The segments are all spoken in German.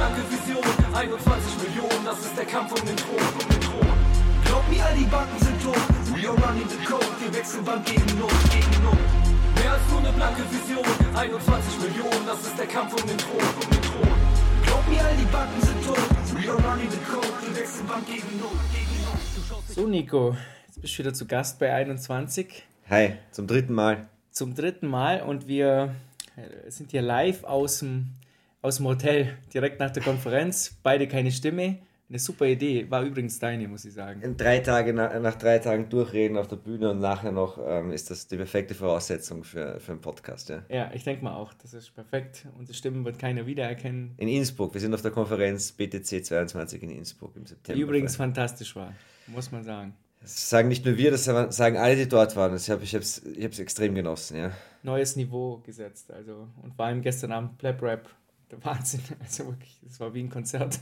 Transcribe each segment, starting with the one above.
blanke Vision, 21 Millionen, das ist der Kampf um den Thron, um den Thron. Glaub mir, all die Banken sind tot, we are running the code, wir wechseln Bank gegen Not, gegen Not. Mehr als nur eine blanke Vision, 21 Millionen, das ist der Kampf um den Thron, um den Thron. Glaub mir, all die Banken sind tot, we are running the code, wir wechseln Bank gegen Not, gegen Not. So, Nico, jetzt bist du wieder zu Gast bei 21. Hi, zum dritten Mal. Zum dritten Mal und wir äh, sind hier live aus dem, aus dem Hotel, direkt nach der Konferenz. Beide keine Stimme. Eine super Idee. War übrigens deine, muss ich sagen. In drei Tage, nach, drei Tagen durchreden auf der Bühne und nachher noch ähm, ist das die perfekte Voraussetzung für, für einen Podcast. Ja. Ja, ich denke mal auch. Das ist perfekt. Unsere Stimmen wird keiner wiedererkennen. In Innsbruck, wir sind auf der Konferenz BTC 22 in Innsbruck im September. Die übrigens fantastisch war, muss man sagen. Das sagen nicht nur wir, das sagen alle, die dort waren. Ich habe es ich ich extrem genossen. Ja. Neues Niveau gesetzt. Also, und vor allem gestern Abend Pleb Rap. Der Wahnsinn. Also wirklich, das war wie ein Konzert.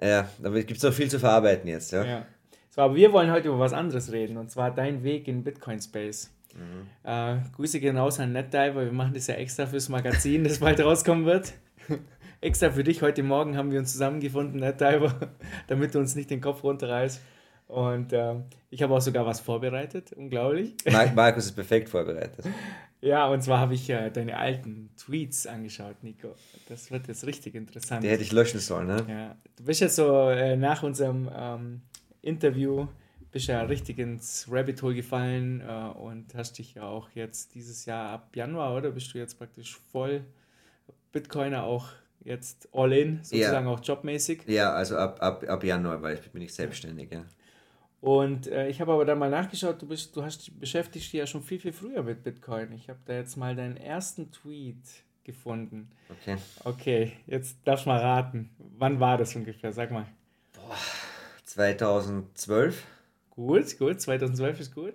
Ja, aber es gibt noch viel zu verarbeiten jetzt. Ja. Ja. So, aber wir wollen heute über was anderes reden und zwar dein Weg in Bitcoin Space. Äh, Grüße gehen raus an NetDiver. Wir machen das ja extra fürs Magazin, das bald rauskommen wird. extra für dich. Heute Morgen haben wir uns zusammengefunden, NetDiver, damit du uns nicht den Kopf runterreißt. Und äh, ich habe auch sogar was vorbereitet, unglaublich. Mar- Markus ist perfekt vorbereitet. Ja, und zwar habe ich äh, deine alten Tweets angeschaut, Nico. Das wird jetzt richtig interessant. Die hätte ich löschen sollen. Ne? Ja, du bist jetzt so äh, nach unserem ähm, Interview bist ja richtig ins Rabbit Hole gefallen äh, und hast dich ja auch jetzt dieses Jahr ab Januar, oder? Bist du jetzt praktisch voll Bitcoiner auch jetzt all in, sozusagen auch jobmäßig. Ja, also ab, ab, ab Januar weil ich bin ich selbstständig. Ja. Und äh, ich habe aber dann mal nachgeschaut, du bist, du hast beschäftigst dich ja schon viel, viel früher mit Bitcoin. Ich habe da jetzt mal deinen ersten Tweet gefunden. Okay. Okay, jetzt darfst du mal raten. Wann war das ungefähr? Sag mal. 2012. Gut, gut, 2012 ist gut.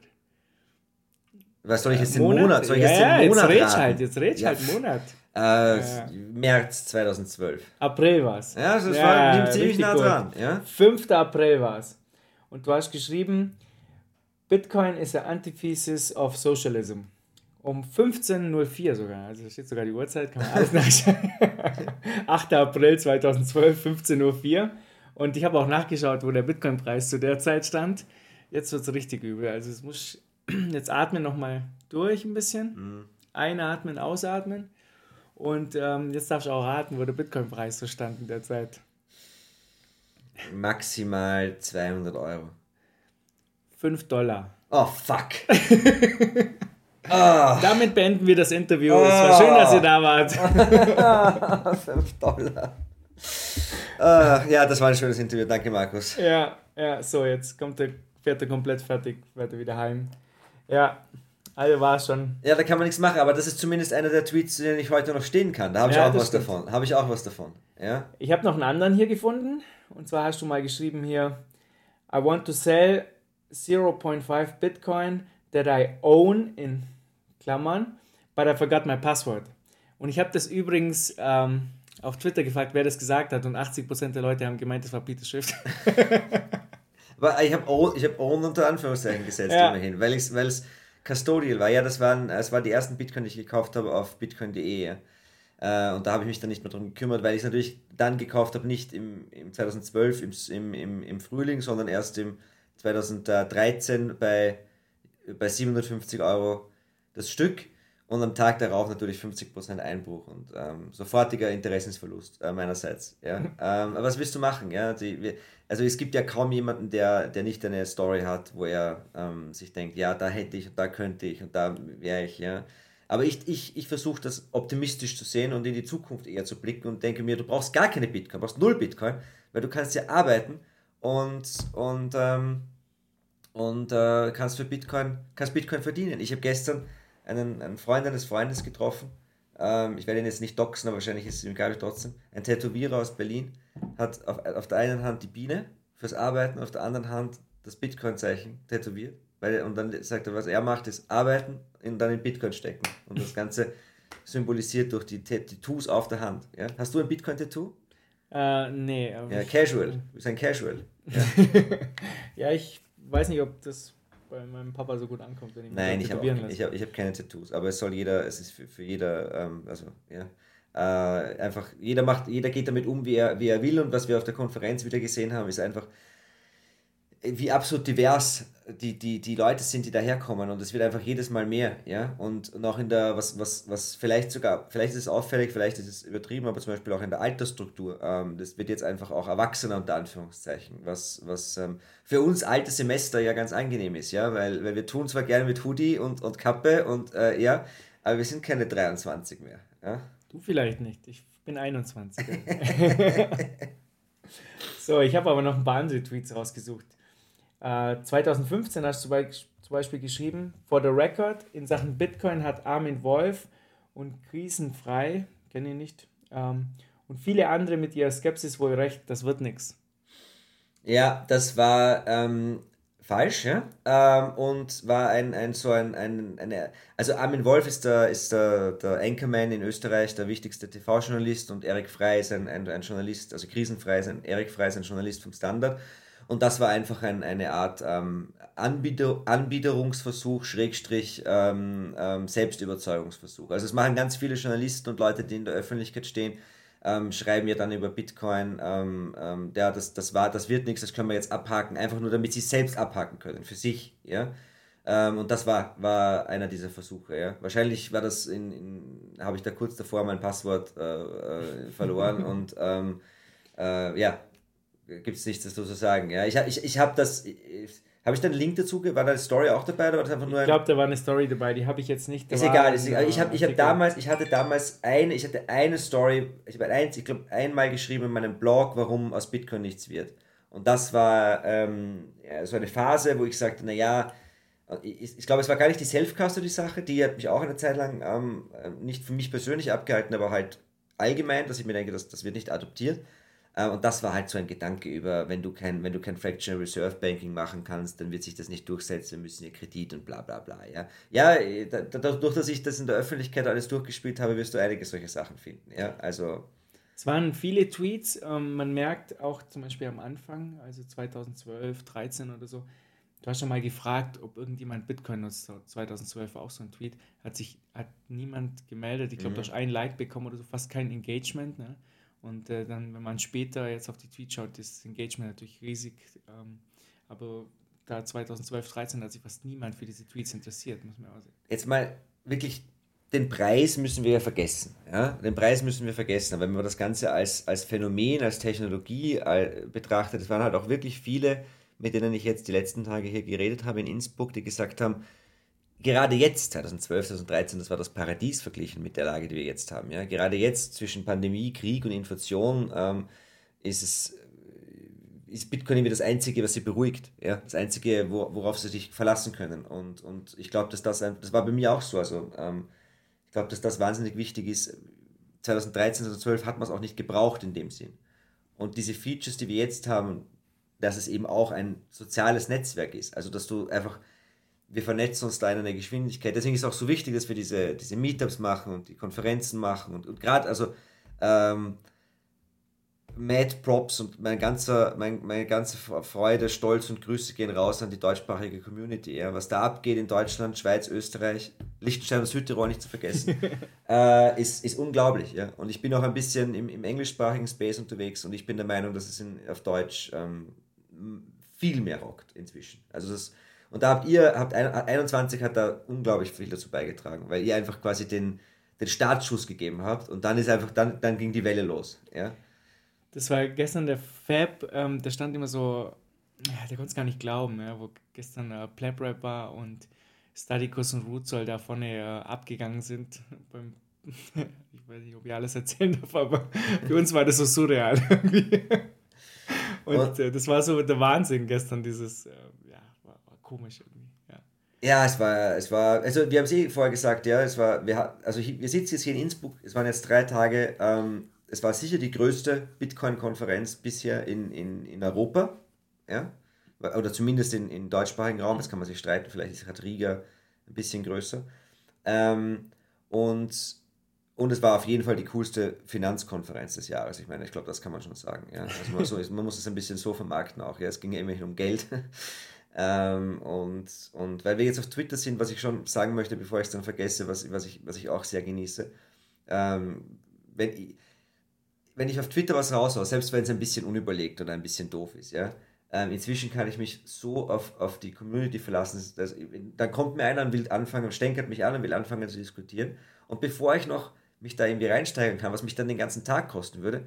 Was soll ich jetzt den Monat? Monat? Soll ich ja, jetzt ja, den Monat jetzt raten? halt, jetzt red's Ja, halt Monat. Äh, Ja. März 2012. April war's. Ja, das war ziemlich nah gut. dran. Ja? 5. April war's. Und du hast geschrieben, Bitcoin is a antithesis of socialism. Um 15.04 sogar, also da steht sogar die Uhrzeit, kann man alles nachschauen. 8. April 2012, 15.04 Und ich habe auch nachgeschaut, wo der Bitcoin-Preis zu der Zeit stand. Jetzt wird es richtig übel. Also es muss jetzt atmen nochmal durch ein bisschen. Einatmen, ausatmen. Und ähm, jetzt darfst du auch raten, wo der Bitcoin-Preis so stand in der Zeit. Maximal 200 Euro. 5 Dollar. Oh, fuck. Damit beenden wir das Interview. Es war schön, dass ihr da wart. 5 Dollar. Ah, ja, das war ein schönes Interview. Danke, Markus. Ja, ja, so, jetzt kommt der, fährt er komplett fertig, fährt er wieder heim. Ja, also war es schon. Ja, da kann man nichts machen, aber das ist zumindest einer der Tweets, zu denen ich heute noch stehen kann. Da habe ich Ja, auch was stimmt. davon. Habe ich auch was davon. Ja? Ich habe noch einen anderen hier gefunden. Und zwar hast du mal geschrieben hier: I want to sell 0.5 Bitcoin that I own in Klammern, but I forgot my password. Und ich habe das übrigens ähm, auf Twitter gefragt, wer das gesagt hat. Und 80% der Leute haben gemeint, das war Peter Schiff. Aber ich habe Own, ich hab Own unter Anführungszeichen gesetzt Ja. immerhin, weil es Custodial war. Ja, das waren, es waren die ersten Bitcoin, die ich gekauft habe auf bitcoin.de. Äh, und da habe ich mich dann nicht mehr drum gekümmert, weil ich es natürlich dann gekauft habe, nicht im, im 2012 im, im, im, im Frühling, sondern erst im 2013 bei, bei 750 Euro das Stück und am Tag darauf natürlich 50% Einbruch und ähm, sofortiger Interessensverlust äh, meinerseits. Ja. ähm, aber was willst du machen? Ja? Die, wir, also es gibt ja kaum jemanden, der, der nicht eine Story hat, wo er ähm, sich denkt, ja, da hätte ich und da könnte ich und da wäre ich. Ja. Aber ich, ich, ich versuche das optimistisch zu sehen und in die Zukunft eher zu blicken und denke mir, du brauchst gar keine Bitcoin, du brauchst null Bitcoin, weil du kannst ja arbeiten und, und, ähm, und äh, kannst für Bitcoin, kannst Bitcoin verdienen. Ich habe gestern einen, einen Freund eines Freundes getroffen, ähm, ich werde ihn jetzt nicht doxen, aber wahrscheinlich ist es ihm egal trotzdem, ein Tätowierer aus Berlin, hat auf, auf der einen Hand die Biene fürs Arbeiten, auf der anderen Hand das Bitcoin-Zeichen tätowiert. Weil, und dann sagt er, was er macht, ist arbeiten und dann in Bitcoin stecken. Und das Ganze symbolisiert durch die Tat- Tattoos auf der Hand. Ja? Hast du ein Bitcoin-Tattoo? Äh, nee. aber Ja, casual. Du bist ein Casual. Ja, ich weiß nicht, ob das bei meinem Papa so gut ankommt, wenn ich Nein, ich habe ich hab, ich hab keine Tattoos, aber es soll jeder, es ist für, für jeder, ähm, also ja. Äh, einfach, jeder macht, jeder geht damit um, wie er, wie er will und was wir auf der Konferenz wieder gesehen haben, ist einfach, wie absolut divers die, die, die Leute sind, die daherkommen und es wird einfach jedes Mal mehr, ja, und, und auch in der, was, was, was vielleicht sogar, vielleicht ist es auffällig, vielleicht ist es übertrieben, aber zum Beispiel auch in der Altersstruktur, ähm, das wird jetzt einfach auch erwachsener unter Anführungszeichen, was, was ähm, für uns alte Semester ja ganz angenehm ist, ja, weil, weil wir tun zwar gerne mit Hoodie und, und Kappe und äh, ja, aber wir sind keine 23 mehr, ja. Du vielleicht nicht, ich bin 21. so, ich habe aber noch ein paar andere Tweets rausgesucht. 2015 äh, hast du zum Beispiel geschrieben, for the record, in Sachen Bitcoin hat Armin Wolf und Krisenfrei, kenne ich nicht, ähm, und viele andere mit ihrer Skepsis wohl recht, das wird nichts. Ja, das war ähm, falsch, ja, ähm, und war ein, ein so ein, ein eine, also Armin Wolf ist der, ist der, der Anchorman in Österreich, der wichtigste TV-Journalist und Erik Frei ist ein, ein, ein Journalist, also Krisenfrei ist ein, Erik Frei ist ein Journalist vom Standard und das war einfach ein, eine Art ähm, Anbieter, Anbiederungsversuch, Schrägstrich ähm, ähm, Selbstüberzeugungsversuch. Also es machen ganz viele Journalisten und Leute, die in der Öffentlichkeit stehen, ähm, schreiben ja dann über Bitcoin, ähm, ähm, ja, das, das, war, das wird nichts, das können wir jetzt abhaken, einfach nur damit sie selbst abhaken können, für sich. Ja? Und das war, war einer dieser Versuche. Ja? Wahrscheinlich war das in, in habe ich da kurz davor mein Passwort äh, äh, verloren und äh, ja, gibt es nichts dazu zu sagen. Ja, ich, ich, ich habe das. Habe ich da einen Link dazu? War da eine Story auch dabei oder war das einfach nur? Ich glaube, da war eine Story dabei. Die habe ich jetzt nicht. Ist egal, ist egal. Ich habe, ich habe damals, ich hatte damals eine, ich hatte eine Story. Ich habe ein, ich glaube einmal geschrieben in meinem Blog, warum aus Bitcoin nichts wird. Und das war ähm, ja, so eine Phase, wo ich sagte, naja, ich, ich glaube, es war gar nicht die Self-Custody-Sache, die hat mich auch eine Zeit lang ähm, nicht für mich persönlich abgehalten, aber halt allgemein, dass ich mir denke, das, das wird nicht adoptiert. Äh, und das war halt so ein Gedanke über, wenn du kein, wenn du kein Fractional Reserve Banking machen kannst, dann wird sich das nicht durchsetzen, wir müssen hier Kredit und bla bla bla. Ja, ja äh, dadurch, dass ich das in der Öffentlichkeit alles durchgespielt habe, wirst du einige solche Sachen finden. Ja, also. Es waren viele Tweets, ähm, man merkt auch zum Beispiel am Anfang, also 2012, 13 oder so, du hast schon mal gefragt, ob irgendjemand Bitcoin nutzt, 2012 war auch so ein Tweet, hat sich, hat niemand gemeldet, ich glaube, mhm. du hast ein Like bekommen oder so, fast kein Engagement, ne? Und äh, dann, wenn man später jetzt auf die Tweets schaut, ist das Engagement natürlich riesig. Ähm, aber da 2012, 13 hat sich fast niemand für diese Tweets interessiert, muss man auch sagen. Jetzt mal wirklich, den Preis müssen wir ja vergessen. Ja? Den Preis müssen wir vergessen. Aber wenn man das Ganze als, als Phänomen, als Technologie äh, betrachtet, es waren halt auch wirklich viele, mit denen ich jetzt die letzten Tage hier geredet habe in Innsbruck, die gesagt haben, gerade jetzt, 2012, 2013, das war das Paradies verglichen mit der Lage, die wir jetzt haben. Ja? Gerade jetzt zwischen Pandemie, Krieg und Inflation ähm, ist es ist Bitcoin irgendwie das Einzige, was sie beruhigt. Ja? Das Einzige, wo, worauf sie sich verlassen können. Und, und ich glaube, dass das, das war bei mir auch so. Also, ähm, ich glaube, dass das wahnsinnig wichtig ist. 2013, 2012 hat man es auch nicht gebraucht in dem Sinn. Und diese Features, die wir jetzt haben, dass es eben auch ein soziales Netzwerk ist. Also, dass du einfach wir vernetzen uns da in einer Geschwindigkeit. Deswegen ist es auch so wichtig, dass wir diese, diese Meetups machen und die Konferenzen machen und, und gerade, also ähm, Mad Props und mein ganzer, mein, meine ganze Freude, Stolz und Grüße gehen raus an die deutschsprachige Community. Ja. Was da abgeht in Deutschland, Schweiz, Österreich, Liechtenstein und Südtirol nicht zu vergessen, äh, ist, ist unglaublich. Ja. Und ich bin auch ein bisschen im, im englischsprachigen Space unterwegs und ich bin der Meinung, dass es in, auf Deutsch ähm, viel mehr rockt inzwischen. Also das und da habt ihr, habt 21 hat da unglaublich viel dazu beigetragen, weil ihr einfach quasi den, den Startschuss gegeben habt und dann ist einfach, dann, dann ging die Welle los. Ja? Das war gestern der Fab, ähm, der stand immer so, ja, der konnte es gar nicht glauben, ja, wo gestern äh, Plap Rap war und Stadikus und Rootsoll da vorne äh, abgegangen sind. Beim, ich weiß nicht, ob ich alles erzählen darf, aber für uns war das so surreal und äh, das war so der Wahnsinn gestern, dieses, äh, komisch irgendwie. Ja. Ja, es war, es war, also wir haben es eh vorher gesagt, ja, es war, wir, also wir sitzen jetzt hier in Innsbruck, es waren jetzt drei Tage, ähm, es war sicher die größte Bitcoin-Konferenz bisher in, in, in Europa, ja, oder zumindest in, in deutschsprachigen Raum, das kann man sich streiten, vielleicht ist Riga ein bisschen größer. Ähm, und, und es war auf jeden Fall die coolste Finanzkonferenz des Jahres. Ich meine, ich glaube, das kann man schon sagen. Ja. Also man, so, man muss es ein bisschen so vermarkten auch. Ja. Es ging ja immerhin um Geld. Ähm, und, und weil wir jetzt auf Twitter sind, was ich schon sagen möchte, bevor ich es dann vergesse, was, was, ich, was ich auch sehr genieße. Ähm, wenn ich, wenn ich auf Twitter was raushaue, selbst wenn es ein bisschen unüberlegt oder ein bisschen doof ist, ja, ähm, inzwischen kann ich mich so auf, auf die Community verlassen, dass, dann kommt mir einer und will anfangen, stänkert mich an und will anfangen zu diskutieren. Und bevor ich noch mich da irgendwie reinsteigern kann, was mich dann den ganzen Tag kosten würde,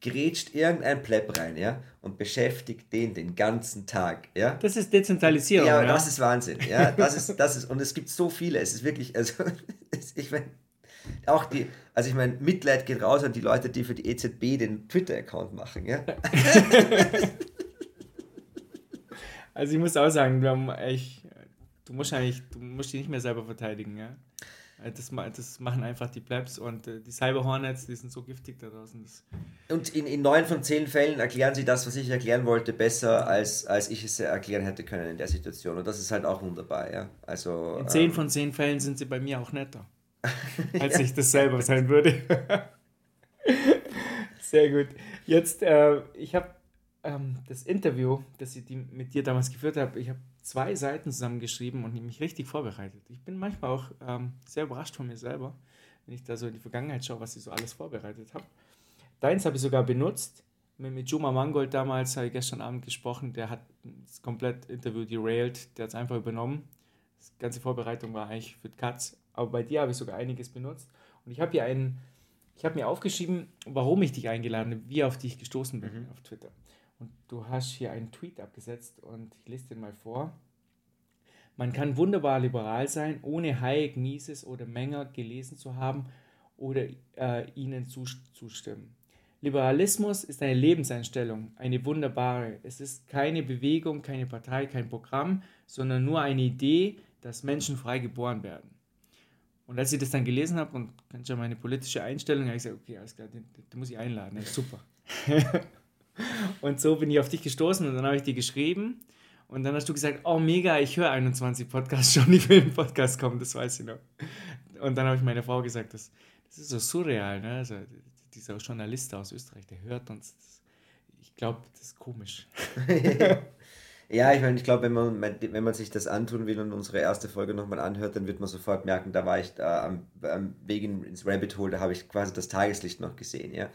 grätscht irgendein Pleb rein, ja, und beschäftigt den den ganzen Tag, ja. Das ist Dezentralisierung, ja. Ja, das ist Wahnsinn, ja, das ist, das ist, und es gibt so viele, es ist wirklich, also, ich meine, auch die, also ich meine, Mitleid geht raus an die Leute, die für die EZB den Twitter-Account machen, ja. also ich muss auch sagen, du, ich, du musst eigentlich, du musst dich nicht mehr selber verteidigen, ja. Äh, das, das machen einfach die Plebs und äh, die Cyber Hornets, die sind so giftig da draußen. Und in, in neun von zehn Fällen erklären sie das, was ich erklären wollte, besser, als, als ich es erklären hätte können in der Situation. Und das ist halt auch wunderbar, ja. Also, in zehn ähm, von zehn Fällen sind sie bei mir auch netter, als ja. ich das selber sein würde. Sehr gut. Jetzt, äh, ich habe ähm, das Interview, das ich die, mit dir damals geführt habe, ich habe zwei Seiten zusammengeschrieben und mich richtig vorbereitet. Ich bin manchmal auch ähm, sehr überrascht von mir selber, wenn ich da so in die Vergangenheit schaue, was ich so alles vorbereitet habe. Deins habe ich sogar benutzt. Mit, Juma Mangold damals habe ich gestern Abend gesprochen. Der hat das komplette Interview derailed. Der hat es einfach übernommen. Die ganze Vorbereitung war eigentlich für Katz. Aber bei dir habe ich sogar einiges benutzt. Und ich habe hier einen, ich habe mir aufgeschrieben, warum ich dich eingeladen habe, wie auf dich gestoßen bin mhm. auf Twitter. Und du hast hier einen Tweet abgesetzt und ich lese den mal vor. Man kann wunderbar liberal sein, ohne Hayek, Mises oder Menger gelesen zu haben oder äh, ihnen zustimmen. Liberalismus ist eine Lebenseinstellung, eine wunderbare. Es ist keine Bewegung, keine Partei, kein Programm, sondern nur eine Idee, dass Menschen frei geboren werden. Und als ich das dann gelesen habe und kannst ja meine politische Einstellung, habe ich gesagt, okay, alles klar, den, den muss ich einladen, ist super. Und so bin ich auf dich gestoßen und dann habe ich dir geschrieben. Und dann hast du gesagt, oh mega, ich höre 21 Podcasts schon, ich will in den Podcast kommen, das weiß ich noch. Und dann habe ich meiner Frau gesagt, das, das ist so surreal, ne? Also, dieser Journalist aus Österreich, der hört uns. Das, ich glaube, das ist komisch. ja, ich meine, ich glaube, wenn man, wenn man sich das antun will und unsere erste Folge nochmal anhört, dann wird man sofort merken, da war ich da am, am Weg ins Rabbit Hole, da habe ich quasi das Tageslicht noch gesehen, ja.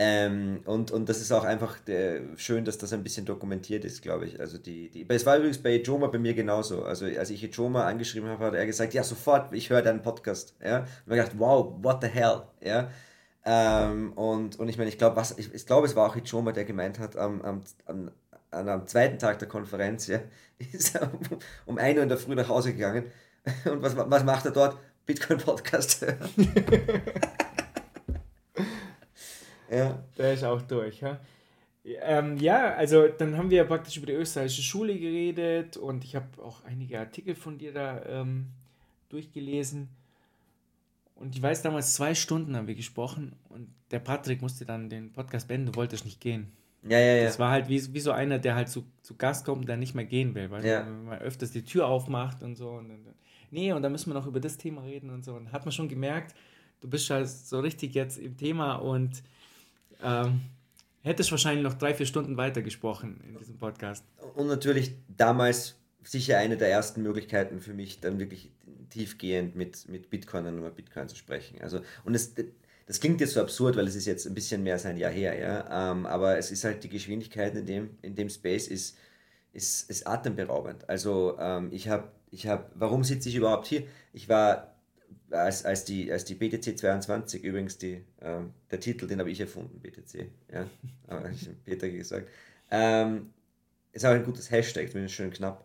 Ähm, und, und das ist auch einfach der, schön, dass das ein bisschen dokumentiert ist, glaube ich. Also die, die, es war übrigens bei Joma bei mir genauso. Also als ich Joma angeschrieben habe, hat er gesagt, ja, sofort, ich höre deinen Podcast. Ja? Und ich gedacht, wow, what the hell? Ja? Ähm, und, und ich meine, ich glaube, ich, ich glaube, es war auch Joma, der gemeint hat, am, am, am, am zweiten Tag der Konferenz, ja, ist er um, um 1 Uhr in der Früh nach Hause gegangen. Und was, was macht er dort? Bitcoin-Podcast Ja. Der ist auch durch. Ja? Ähm, ja, also dann haben wir praktisch über die österreichische Schule geredet und ich habe auch einige Artikel von dir da ähm, durchgelesen. Und ich weiß, damals zwei Stunden haben wir gesprochen und der Patrick musste dann den Podcast beenden, du wolltest nicht gehen. Ja, ja, ja. Das war halt wie, wie so einer, der halt zu, zu Gast kommt und der nicht mehr gehen will, weil ja. man öfters die Tür aufmacht und so. Und dann, nee, und dann müssen wir noch über das Thema reden und so. Und hat man schon gemerkt, du bist halt so richtig jetzt im Thema und ähm, hättest wahrscheinlich noch drei, vier Stunden weiter gesprochen in diesem Podcast. Und natürlich damals sicher eine der ersten Möglichkeiten für mich, dann wirklich tiefgehend mit, mit Bitcoin und über Bitcoin zu sprechen. Also, und es, das klingt jetzt so absurd, weil es ist jetzt ein bisschen mehr als ein Jahr her, ja. Ähm, aber es ist halt die Geschwindigkeit in dem, in dem Space ist, ist, ist atemberaubend. Also ähm, ich habe, ich hab, warum sitze ich überhaupt hier? Ich war als, als, die, als die BTC 22, übrigens die, ähm, der Titel, den habe ich erfunden, BTC, ja, aber ich habe Peter gesagt. Ähm, ist auch ein gutes Hashtag, zumindest schön knapp.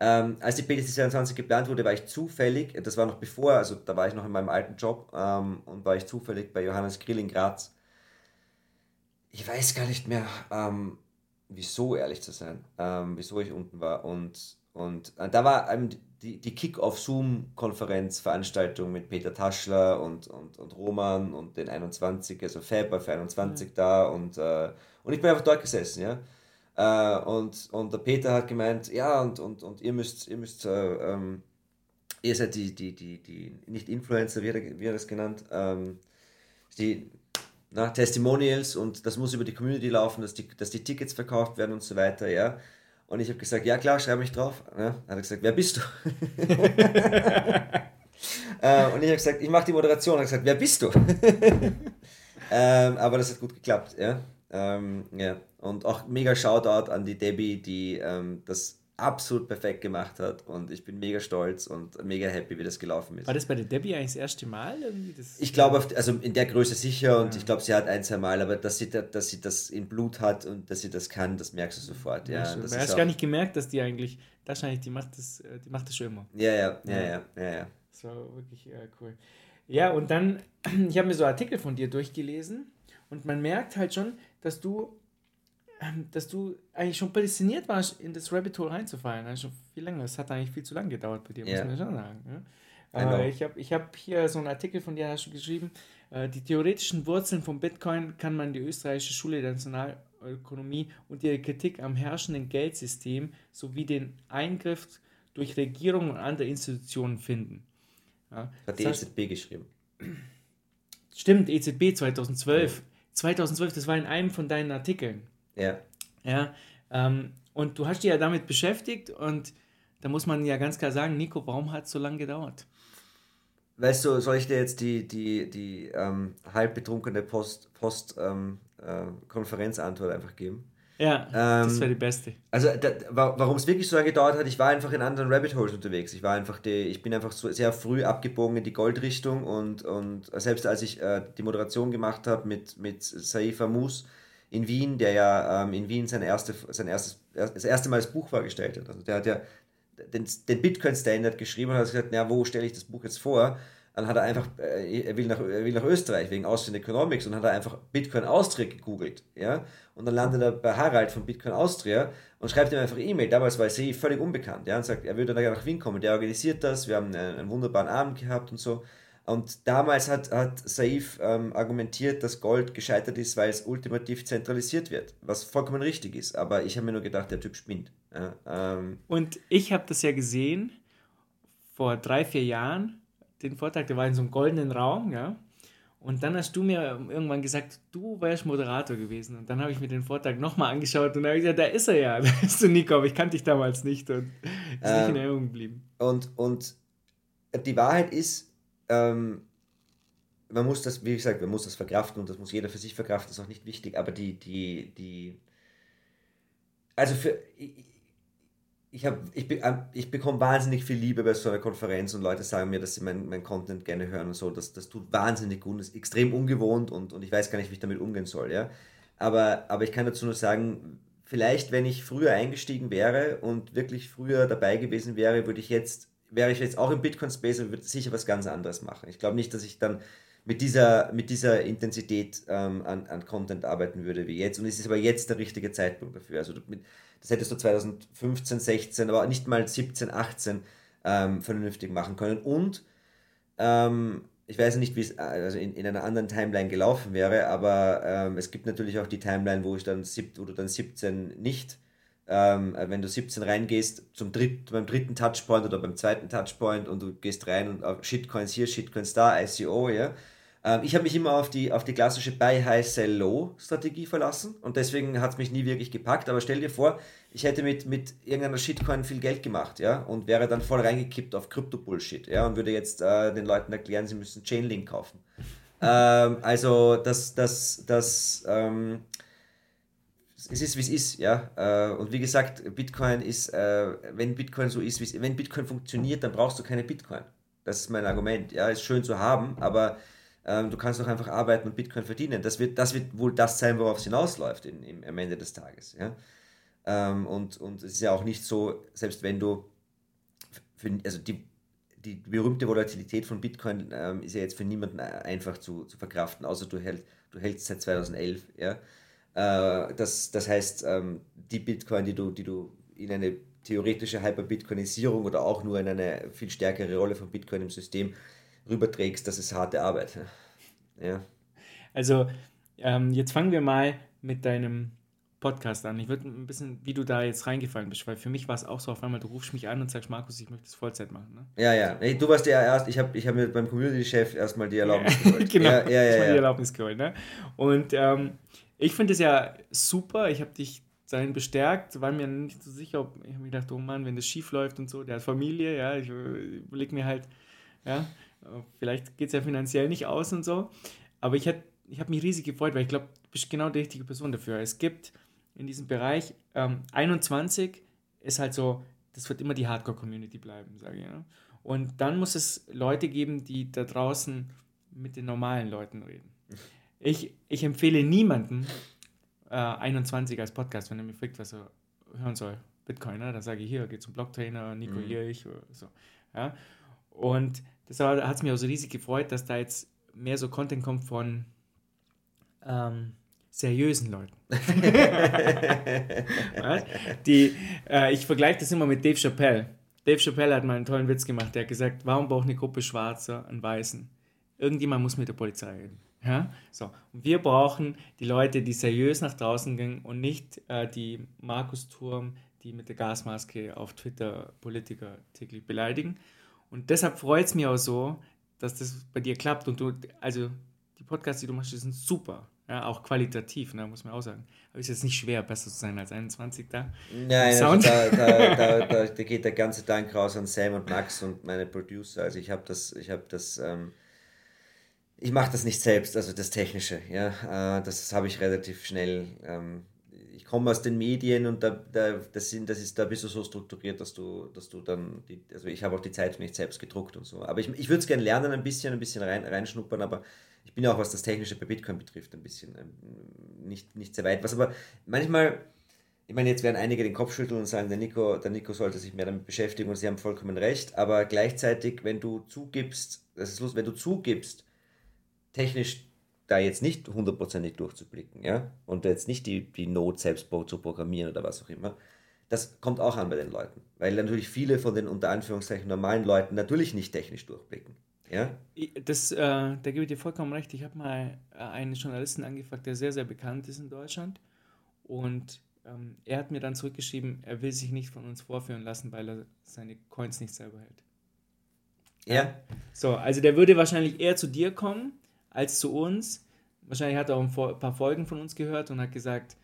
Ähm, als die BTC 22 geplant wurde, war ich zufällig, das war noch bevor, also da war ich noch in meinem alten Job ähm, und war ich zufällig bei Johannes Grill in Graz. Ich weiß gar nicht mehr, ähm, wieso, ehrlich zu sein, ähm, wieso ich unten war und und äh, da war die, die Kick-Off-Zoom-Konferenz-Veranstaltung mit Peter Taschler und, und, und Roman und den 21, also Fab für 21 mhm. da und, äh, und ich bin einfach dort gesessen, ja. Äh, und, und der Peter hat gemeint, ja, und, und, und ihr müsst, ihr müsst, äh, ähm, ihr seid die, die, die, die, nicht Influencer, wie er, wie er das genannt, ähm, die na, Testimonials und das muss über die Community laufen, dass die, dass die Tickets verkauft werden und so weiter, ja. Und ich habe gesagt, ja klar, schreibe mich drauf. Ja, hat er gesagt, wer bist du? äh, und ich habe gesagt, ich mache die Moderation. Er hat gesagt, wer bist du? ähm, aber das hat gut geklappt, ja. Ähm, ja. Und auch mega Shoutout an die Debbie, die ähm, das absolut perfekt gemacht hat und ich bin mega stolz und mega happy, wie das gelaufen ist. War das bei der Debbie eigentlich das erste Mal? Das ich glaube, also in der Größe sicher und ja. ich glaube, sie hat ein, zwei Mal, aber dass sie, da, dass sie das in Blut hat und dass sie das kann, das merkst du sofort. Ja, ja das hast auch, gar nicht gemerkt, dass die eigentlich, wahrscheinlich, die macht das, äh, die macht das schon immer. Ja, ja, ja, ja, ja. ja. Das war wirklich äh, cool. Ja, und dann, ich habe mir so Artikel von dir durchgelesen und man merkt halt schon, dass du dass du eigentlich schon prädestiniert warst, in das Rabbit Hole reinzufallen. Also schon viel länger. Es hat eigentlich viel zu lange gedauert bei dir, yeah. muss man schon sagen. Ja? Äh, ich habe ich hab hier so einen Artikel von dir hast du geschrieben. Äh, die theoretischen Wurzeln von Bitcoin kann man die österreichische Schule der Nationalökonomie und ihre Kritik am herrschenden Geldsystem sowie den Eingriff durch Regierungen und andere Institutionen finden. Ja, hat die EZB heißt, geschrieben. Stimmt, EZB 2012. Ja. 2012, das war in einem von deinen Artikeln. Ja. Ja. Ähm, und du hast dich ja damit beschäftigt und da muss man ja ganz klar sagen, Nico, warum hat es so lange gedauert? Weißt du, soll ich dir jetzt die, die, die ähm, halb betrunkene Post-Konferenzantwort Post, äh, einfach geben? Ja, ähm, das wäre die beste. Also, warum es wirklich so lange gedauert hat, ich war einfach in anderen Rabbit Holes unterwegs. Ich war einfach die, ich bin einfach so sehr früh abgebogen in die Goldrichtung und, und selbst als ich äh, die Moderation gemacht habe mit, mit Saif Amus, in Wien, der ja ähm, in Wien sein, erste, sein erstes, das erste Mal das Buch vorgestellt hat. Also der hat ja den, den Bitcoin-Standard geschrieben und hat gesagt, na, wo stelle ich das Buch jetzt vor? Dann hat er einfach, äh, er, will nach, er will nach Österreich wegen Austrian Economics und hat er einfach Bitcoin Austria gegoogelt. Ja? Und dann landet er bei Harald von Bitcoin Austria und schreibt ihm einfach E-Mail. Damals war sie völlig unbekannt. Ja? Und sagt, er würde nach Wien kommen. Der organisiert das. Wir haben einen, einen wunderbaren Abend gehabt und so. Und damals hat, hat Saif ähm, argumentiert, dass Gold gescheitert ist, weil es ultimativ zentralisiert wird, was vollkommen richtig ist. Aber ich habe mir nur gedacht, der Typ spinnt. Ja, ähm. Und ich habe das ja gesehen vor drei, vier Jahren, den Vortrag, der war in so einem goldenen Raum, ja. Und dann hast du mir irgendwann gesagt, du wärst Moderator gewesen. Und dann habe ich mir den Vortrag nochmal angeschaut und habe gesagt, da ist er ja, da ist du Nico, aber ich kannte dich damals nicht und ist ähm, nicht in ähm, Erinnerung geblieben. Und, und die Wahrheit ist, ähm, man muss das, wie gesagt, man muss das verkraften und das muss jeder für sich verkraften, ist auch nicht wichtig, aber die, die, die, also für, ich, ich, hab, ich, ich bekomme wahnsinnig viel Liebe bei so einer Konferenz und Leute sagen mir, dass sie mein, mein Content gerne hören und so, das, das tut wahnsinnig gut, das ist extrem ungewohnt und, und ich weiß gar nicht, wie ich damit umgehen soll, ja, aber, aber ich kann dazu nur sagen, vielleicht, wenn ich früher eingestiegen wäre und wirklich früher dabei gewesen wäre, würde ich jetzt wäre ich jetzt auch im Bitcoin-Space und würde sicher was ganz anderes machen. Ich glaube nicht, dass ich dann mit dieser, mit dieser Intensität ähm, an, an Content arbeiten würde wie jetzt. Und es ist aber jetzt der richtige Zeitpunkt dafür. Also mit, das hättest du 2015, 16, aber nicht mal 17, 18 ähm, vernünftig machen können. Und ähm, ich weiß nicht, wie es also in, in einer anderen Timeline gelaufen wäre, aber ähm, es gibt natürlich auch die Timeline, wo ich dann, sieb, wo du dann 17 nicht ähm, wenn du 17 reingehst, zum dritt, beim dritten Touchpoint oder beim zweiten Touchpoint und du gehst rein und auf Shitcoins hier, Shitcoins da, ICO, ja. Ähm, ich habe mich immer auf die, auf die klassische Buy High, Sell Low Strategie verlassen und deswegen hat es mich nie wirklich gepackt. Aber stell dir vor, ich hätte mit, mit irgendeiner Shitcoin viel Geld gemacht, ja, und wäre dann voll reingekippt auf Krypto-Bullshit, ja, und würde jetzt äh, den Leuten erklären, sie müssen Chainlink kaufen. ähm, also, das, das, das, ähm, es ist, wie es ist, ja. Äh, und wie gesagt, Bitcoin ist, äh, wenn Bitcoin so ist, wenn Bitcoin funktioniert, dann brauchst du keine Bitcoin. Das ist mein Argument. Ja, ist schön zu haben, aber ähm, du kannst auch einfach arbeiten und Bitcoin verdienen. Das wird, das wird wohl das sein, worauf es hinausläuft in, im, am Ende des Tages. Ja? Ähm, und, und es ist ja auch nicht so, selbst wenn du, für, also die, die berühmte Volatilität von Bitcoin ähm, ist ja jetzt für niemanden einfach zu, zu verkraften, außer du, hält, du hältst seit 2011. Ja? Äh, das, das heißt, ähm, die Bitcoin, die du, die du in eine theoretische Hyper-Bitcoinisierung oder auch nur in eine viel stärkere Rolle von Bitcoin im System rüberträgst, das ist harte Arbeit. Ja. Also, ähm, jetzt fangen wir mal mit deinem Podcast an. Ich würde ein bisschen, wie du da jetzt reingefallen bist, weil für mich war es auch so auf einmal, du rufst mich an und sagst, Markus, ich möchte das Vollzeit machen. Ne? Ja, ja. Hey, du warst ja erst, ich habe ich hab mir beim Community-Chef erstmal die Erlaubnis geholt. genau, ja, ja, ja, ja. die Erlaubnis geholt. Ne? Und ähm, ich finde es ja super. Ich habe dich dahin bestärkt, war mir nicht so sicher, ob ich habe mir gedacht, oh Mann, wenn das schief läuft und so, der hat Familie, ja, ich überlege mir halt, ja, vielleicht geht es ja finanziell nicht aus und so. Aber ich ich habe mich riesig gefreut, weil ich glaube, du bist genau die richtige Person dafür. Es gibt in diesem Bereich ähm, 21 ist halt so, das wird immer die Hardcore-Community bleiben, sage ich. Ja? Und dann muss es Leute geben, die da draußen mit den normalen Leuten reden. Ich, ich empfehle niemanden äh, 21 als Podcast, wenn er mir fragt, was er hören soll. Bitcoiner, dann sage ich hier, geht zum Blocktrainer, Nico mhm. hier, ich oder so. Ja? Und deshalb hat es mich auch so riesig gefreut, dass da jetzt mehr so Content kommt von ähm, seriösen Leuten. die, äh, ich vergleiche das immer mit Dave Chappelle. Dave Chappelle hat mal einen tollen Witz gemacht. Der hat gesagt, warum braucht eine Gruppe Schwarzer einen Weißen? Irgendjemand muss mit der Polizei reden. Ja? So. Und wir brauchen die Leute, die seriös nach draußen gehen und nicht äh, die Markus Turm, die mit der Gasmaske auf Twitter Politiker täglich beleidigen. Und deshalb freut es mich auch so, dass das bei dir klappt. Und du, also die Podcasts, die du machst, die sind super. Ja, auch qualitativ, ne, muss man auch sagen. Aber ist jetzt nicht schwer, besser zu sein als 21 da. Nein, also da, da, da, da, da geht der ganze Dank raus an Sam und Max und meine Producer. Also ich habe das, ich habe das, ähm, ich mache das nicht selbst, also das Technische. Ja, äh, das habe ich relativ schnell. Ähm, ich komme aus den Medien und da, da, das, sind, das ist da bist du so strukturiert, dass du, dass du dann, die, also ich habe auch die Zeitung nicht selbst gedruckt und so. Aber ich, ich würde es gerne lernen, ein bisschen, ein bisschen rein, reinschnuppern, aber ich bin auch, was das Technische bei Bitcoin betrifft, ein bisschen ähm, nicht, nicht sehr weit. Was aber manchmal, ich meine, jetzt werden einige den Kopf schütteln und sagen, der Nico, der Nico sollte sich mehr damit beschäftigen und sie haben vollkommen recht, aber gleichzeitig, wenn du zugibst, das ist lustig, wenn du zugibst, technisch da jetzt nicht hundertprozentig durchzublicken, ja, und jetzt nicht die, die Node selbst zu programmieren oder was auch immer, das kommt auch an bei den Leuten, weil natürlich viele von den unter Anführungszeichen normalen Leuten natürlich nicht technisch durchblicken. Ja? Das, äh, da gebe ich dir vollkommen recht. Ich habe mal äh, einen Journalisten angefragt, der sehr, sehr bekannt ist in Deutschland. Und ähm, er hat mir dann zurückgeschrieben, er will sich nicht von uns vorführen lassen, weil er seine Coins nicht selber hält. Ja. So, also der würde wahrscheinlich eher zu dir kommen als zu uns. Wahrscheinlich hat er auch ein paar Folgen von uns gehört und hat gesagt,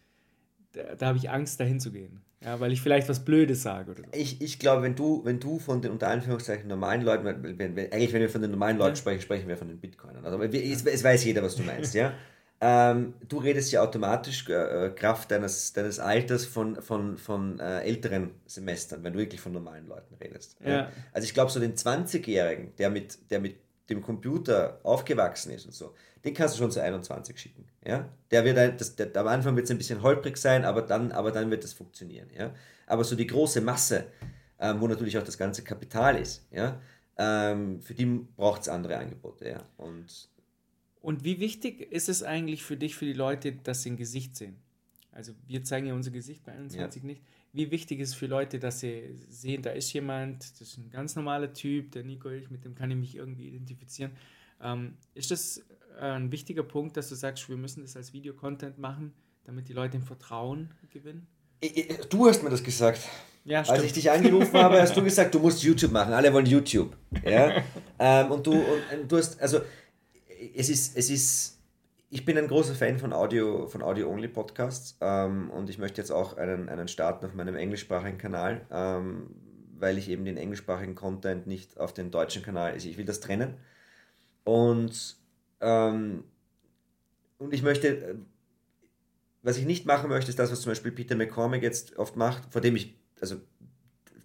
da, da habe ich Angst, dahin zu gehen. Ja, weil ich vielleicht was Blödes sage oder so. Ich, ich glaube, wenn du, wenn du von den unter Anführungszeichen normalen Leuten, wenn, wenn, eigentlich wenn wir von den normalen Leuten ja. sprechen, sprechen wir von den Bitcoinern. Also es, es weiß jeder, was du meinst, ja. Ähm, du redest ja automatisch äh, Kraft deines, deines Alters von, von, von äh, älteren Semestern, wenn du wirklich von normalen Leuten redest. Ja. ja. Also ich glaube, so den 20-Jährigen, der mit, der mit dem Computer aufgewachsen ist und so, den kannst du schon zu 21 schicken. Ja? Der wird ein, das, der, am Anfang wird es ein bisschen holprig sein, aber dann, aber dann wird es funktionieren. Ja? Aber so die große Masse, ähm, wo natürlich auch das ganze Kapital ist, ja? Ähm, für die braucht es andere Angebote. Ja? Und, und wie wichtig ist es eigentlich für dich, für die Leute, dass sie ein Gesicht sehen? Also wir zeigen ja unser Gesicht bei 21 ja. nicht. Wie wichtig ist für Leute, dass sie sehen, da ist jemand, das ist ein ganz normaler Typ, der Nico, ich, mit dem kann ich mich irgendwie identifizieren. Ähm, ist das ein wichtiger Punkt, dass du sagst, wir müssen das als Videocontent machen, damit die Leute im Vertrauen gewinnen? Du hast mir das gesagt. Ja, Als ich dich angerufen habe, hast du gesagt, du musst YouTube machen. Alle wollen YouTube. Ja? ähm, und, du, und, du hast, also es ist, es ist, ich bin ein großer Fan von Audio, von Audio-Only-Podcasts ähm, und ich möchte jetzt auch einen, einen starten auf meinem englischsprachigen Kanal, ähm, weil ich eben den englischsprachigen Content nicht auf den deutschen Kanal, also ich will das trennen. Und ähm, und ich möchte, äh, was ich nicht machen möchte, ist das, was zum Beispiel Peter McCormick jetzt oft macht, vor dem ich also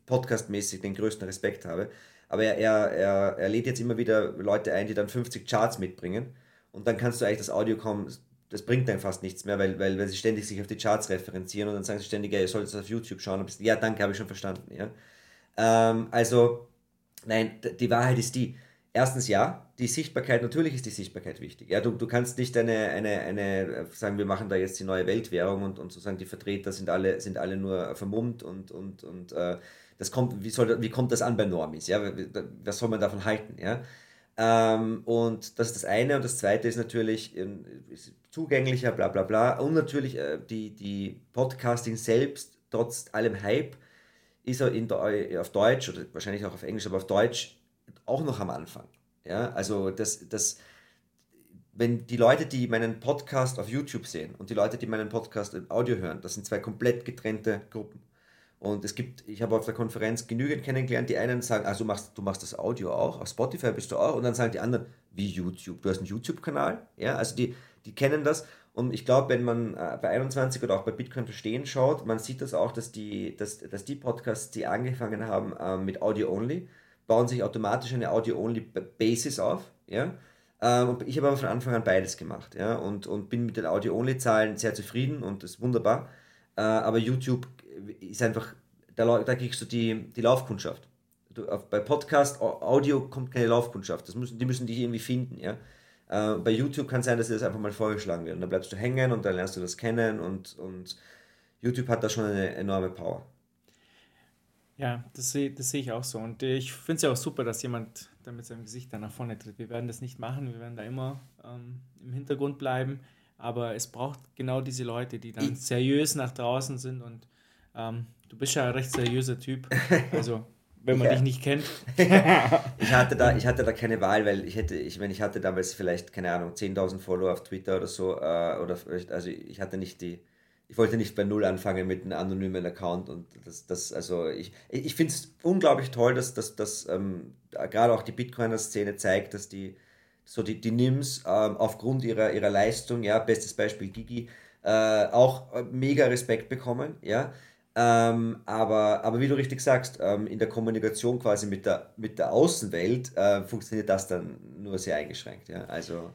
podcastmäßig den größten Respekt habe. Aber er, er, er, er lädt jetzt immer wieder Leute ein, die dann 50 Charts mitbringen. Und dann kannst du eigentlich das Audio kommen, das bringt dann fast nichts mehr, weil, weil, weil sie ständig sich auf die Charts referenzieren und dann sagen sie ständig, ja, ihr sollt es auf YouTube schauen. Ja, danke, habe ich schon verstanden. Ja? Ähm, also, nein, die Wahrheit ist die, erstens ja, die Sichtbarkeit, natürlich ist die Sichtbarkeit wichtig. Ja, du, du kannst nicht eine, eine, eine, sagen wir machen da jetzt die neue Weltwährung und, und sozusagen die Vertreter sind alle, sind alle nur vermummt und, und, und äh, das kommt, wie, soll, wie kommt das an bei Normis? Ja? Was soll man davon halten? Ja? Ähm, und das ist das eine. Und das zweite ist natürlich ähm, ist zugänglicher, bla bla bla. Und natürlich äh, die, die Podcasting selbst, trotz allem Hype, ist er in, auf Deutsch oder wahrscheinlich auch auf Englisch, aber auf Deutsch auch noch am Anfang. Ja, also das, das, wenn die Leute, die meinen Podcast auf YouTube sehen und die Leute, die meinen Podcast im Audio hören, das sind zwei komplett getrennte Gruppen. Und es gibt, ich habe auf der Konferenz genügend kennengelernt, die einen sagen, also du machst, du machst das Audio auch, auf Spotify bist du auch, und dann sagen die anderen, wie YouTube, du hast einen YouTube-Kanal, ja, also die, die kennen das. Und ich glaube, wenn man äh, bei 21 oder auch bei Bitcoin Verstehen schaut, man sieht das auch, dass die, dass, dass die Podcasts, die angefangen haben äh, mit Audio-Only, bauen sich automatisch eine Audio-Only-Basis auf, ja. Und ich habe aber von Anfang an beides gemacht, ja, und, und bin mit den Audio-Only-Zahlen sehr zufrieden und das ist wunderbar. Äh, aber YouTube ist einfach, da, da kriegst du die, die Laufkundschaft. Du, auf, bei Podcast, Audio kommt keine Laufkundschaft. Das müssen, die müssen dich irgendwie finden, ja. Äh, bei YouTube kann es sein, dass dir das einfach mal vorgeschlagen wird. Und dann bleibst du hängen und dann lernst du das kennen und, und YouTube hat da schon eine enorme Power. Ja, das sehe das seh ich auch so. Und ich finde es ja auch super, dass jemand da mit seinem Gesicht da nach vorne tritt. Wir werden das nicht machen, wir werden da immer ähm, im Hintergrund bleiben. Aber es braucht genau diese Leute, die dann seriös nach draußen sind und ähm, du bist ja ein recht seriöser Typ. Also, wenn man ja. dich nicht kennt. ich, hatte da, ich hatte da keine Wahl, weil ich hätte, ich meine, ich hatte damals vielleicht, keine Ahnung, 10.000 Follower auf Twitter oder so. Äh, oder also ich hatte nicht die, ich wollte nicht bei Null anfangen mit einem anonymen Account und das, das also ich, ich finde es unglaublich toll, dass, dass, dass ähm, gerade auch die Bitcoiner-Szene zeigt, dass die so die, die NIMS ähm, aufgrund ihrer, ihrer Leistung, ja, bestes Beispiel Gigi, äh, auch äh, mega Respekt bekommen, ja. Ähm, aber, aber wie du richtig sagst, ähm, in der Kommunikation quasi mit der, mit der Außenwelt äh, funktioniert das dann nur sehr eingeschränkt. Ja? Also,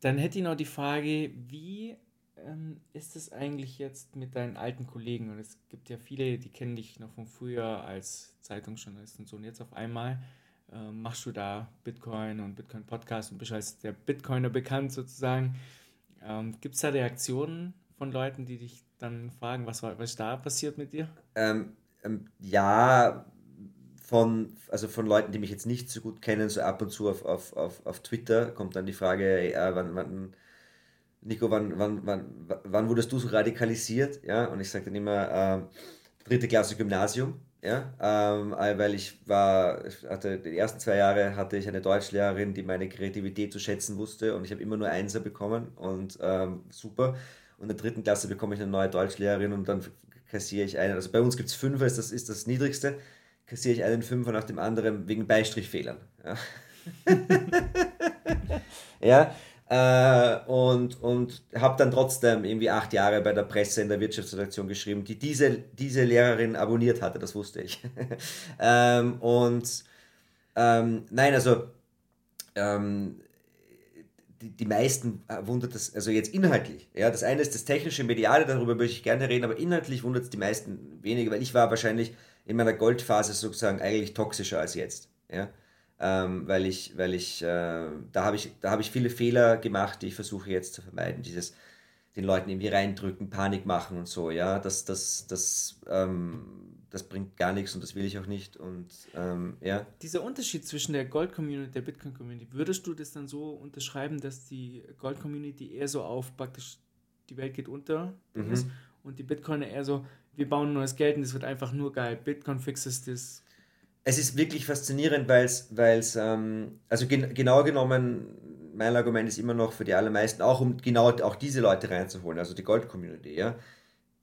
dann hätte ich noch die Frage, wie ähm, ist es eigentlich jetzt mit deinen alten Kollegen? Und es gibt ja viele, die kennen dich noch von früher als Zeitungsjournalist und so. Und jetzt auf einmal machst du da Bitcoin und Bitcoin-Podcast und bist als der Bitcoiner bekannt sozusagen. Ähm, gibt es da Reaktionen von Leuten, die dich dann fragen, was, was ist da passiert mit dir? Ähm, ähm, ja, von, also von Leuten, die mich jetzt nicht so gut kennen, so ab und zu auf, auf, auf, auf Twitter kommt dann die Frage, ja, wann, wann, Nico, wann, wann, wann, wann wurdest du so radikalisiert? Ja, und ich sage dann immer, äh, dritte Klasse Gymnasium. Ja, ähm, weil ich war, hatte die ersten zwei Jahre hatte ich eine Deutschlehrerin, die meine Kreativität zu schätzen wusste und ich habe immer nur Einser bekommen und ähm, super. Und in der dritten Klasse bekomme ich eine neue Deutschlehrerin und dann kassiere ich einen. Also bei uns gibt es Fünfer, ist das, ist das niedrigste. Kassiere ich einen Fünfer nach dem anderen wegen Beistrichfehlern. Ja, ja äh, und und habe dann trotzdem irgendwie acht Jahre bei der Presse in der Wirtschaftsredaktion geschrieben, die diese, diese Lehrerin abonniert hatte, das wusste ich. ähm, und ähm, nein, also ähm, die, die meisten äh, wundert das, also jetzt inhaltlich. Ja, das eine ist das technische, mediale, darüber möchte ich gerne reden, aber inhaltlich wundert es die meisten weniger, weil ich war wahrscheinlich in meiner Goldphase sozusagen eigentlich toxischer als jetzt. Ja, ähm, weil ich, weil ich, äh, da habe ich, da ich viele Fehler gemacht, die ich versuche jetzt zu vermeiden. Dieses den Leuten irgendwie reindrücken, Panik machen und so, ja, das, das, das, ähm, das bringt gar nichts und das will ich auch nicht. Und ähm, ja. Dieser Unterschied zwischen der Gold-Community und der Bitcoin-Community, würdest du das dann so unterschreiben, dass die Gold-Community eher so auf praktisch die Welt geht unter mhm. und die Bitcoiner eher so, wir bauen neues Geld und es wird einfach nur geil. Bitcoin fixes das. Es ist wirklich faszinierend, weil es, ähm, also gen genau genommen, mein Argument ist immer noch für die allermeisten, auch um genau auch diese Leute reinzuholen, also die Gold-Community, ja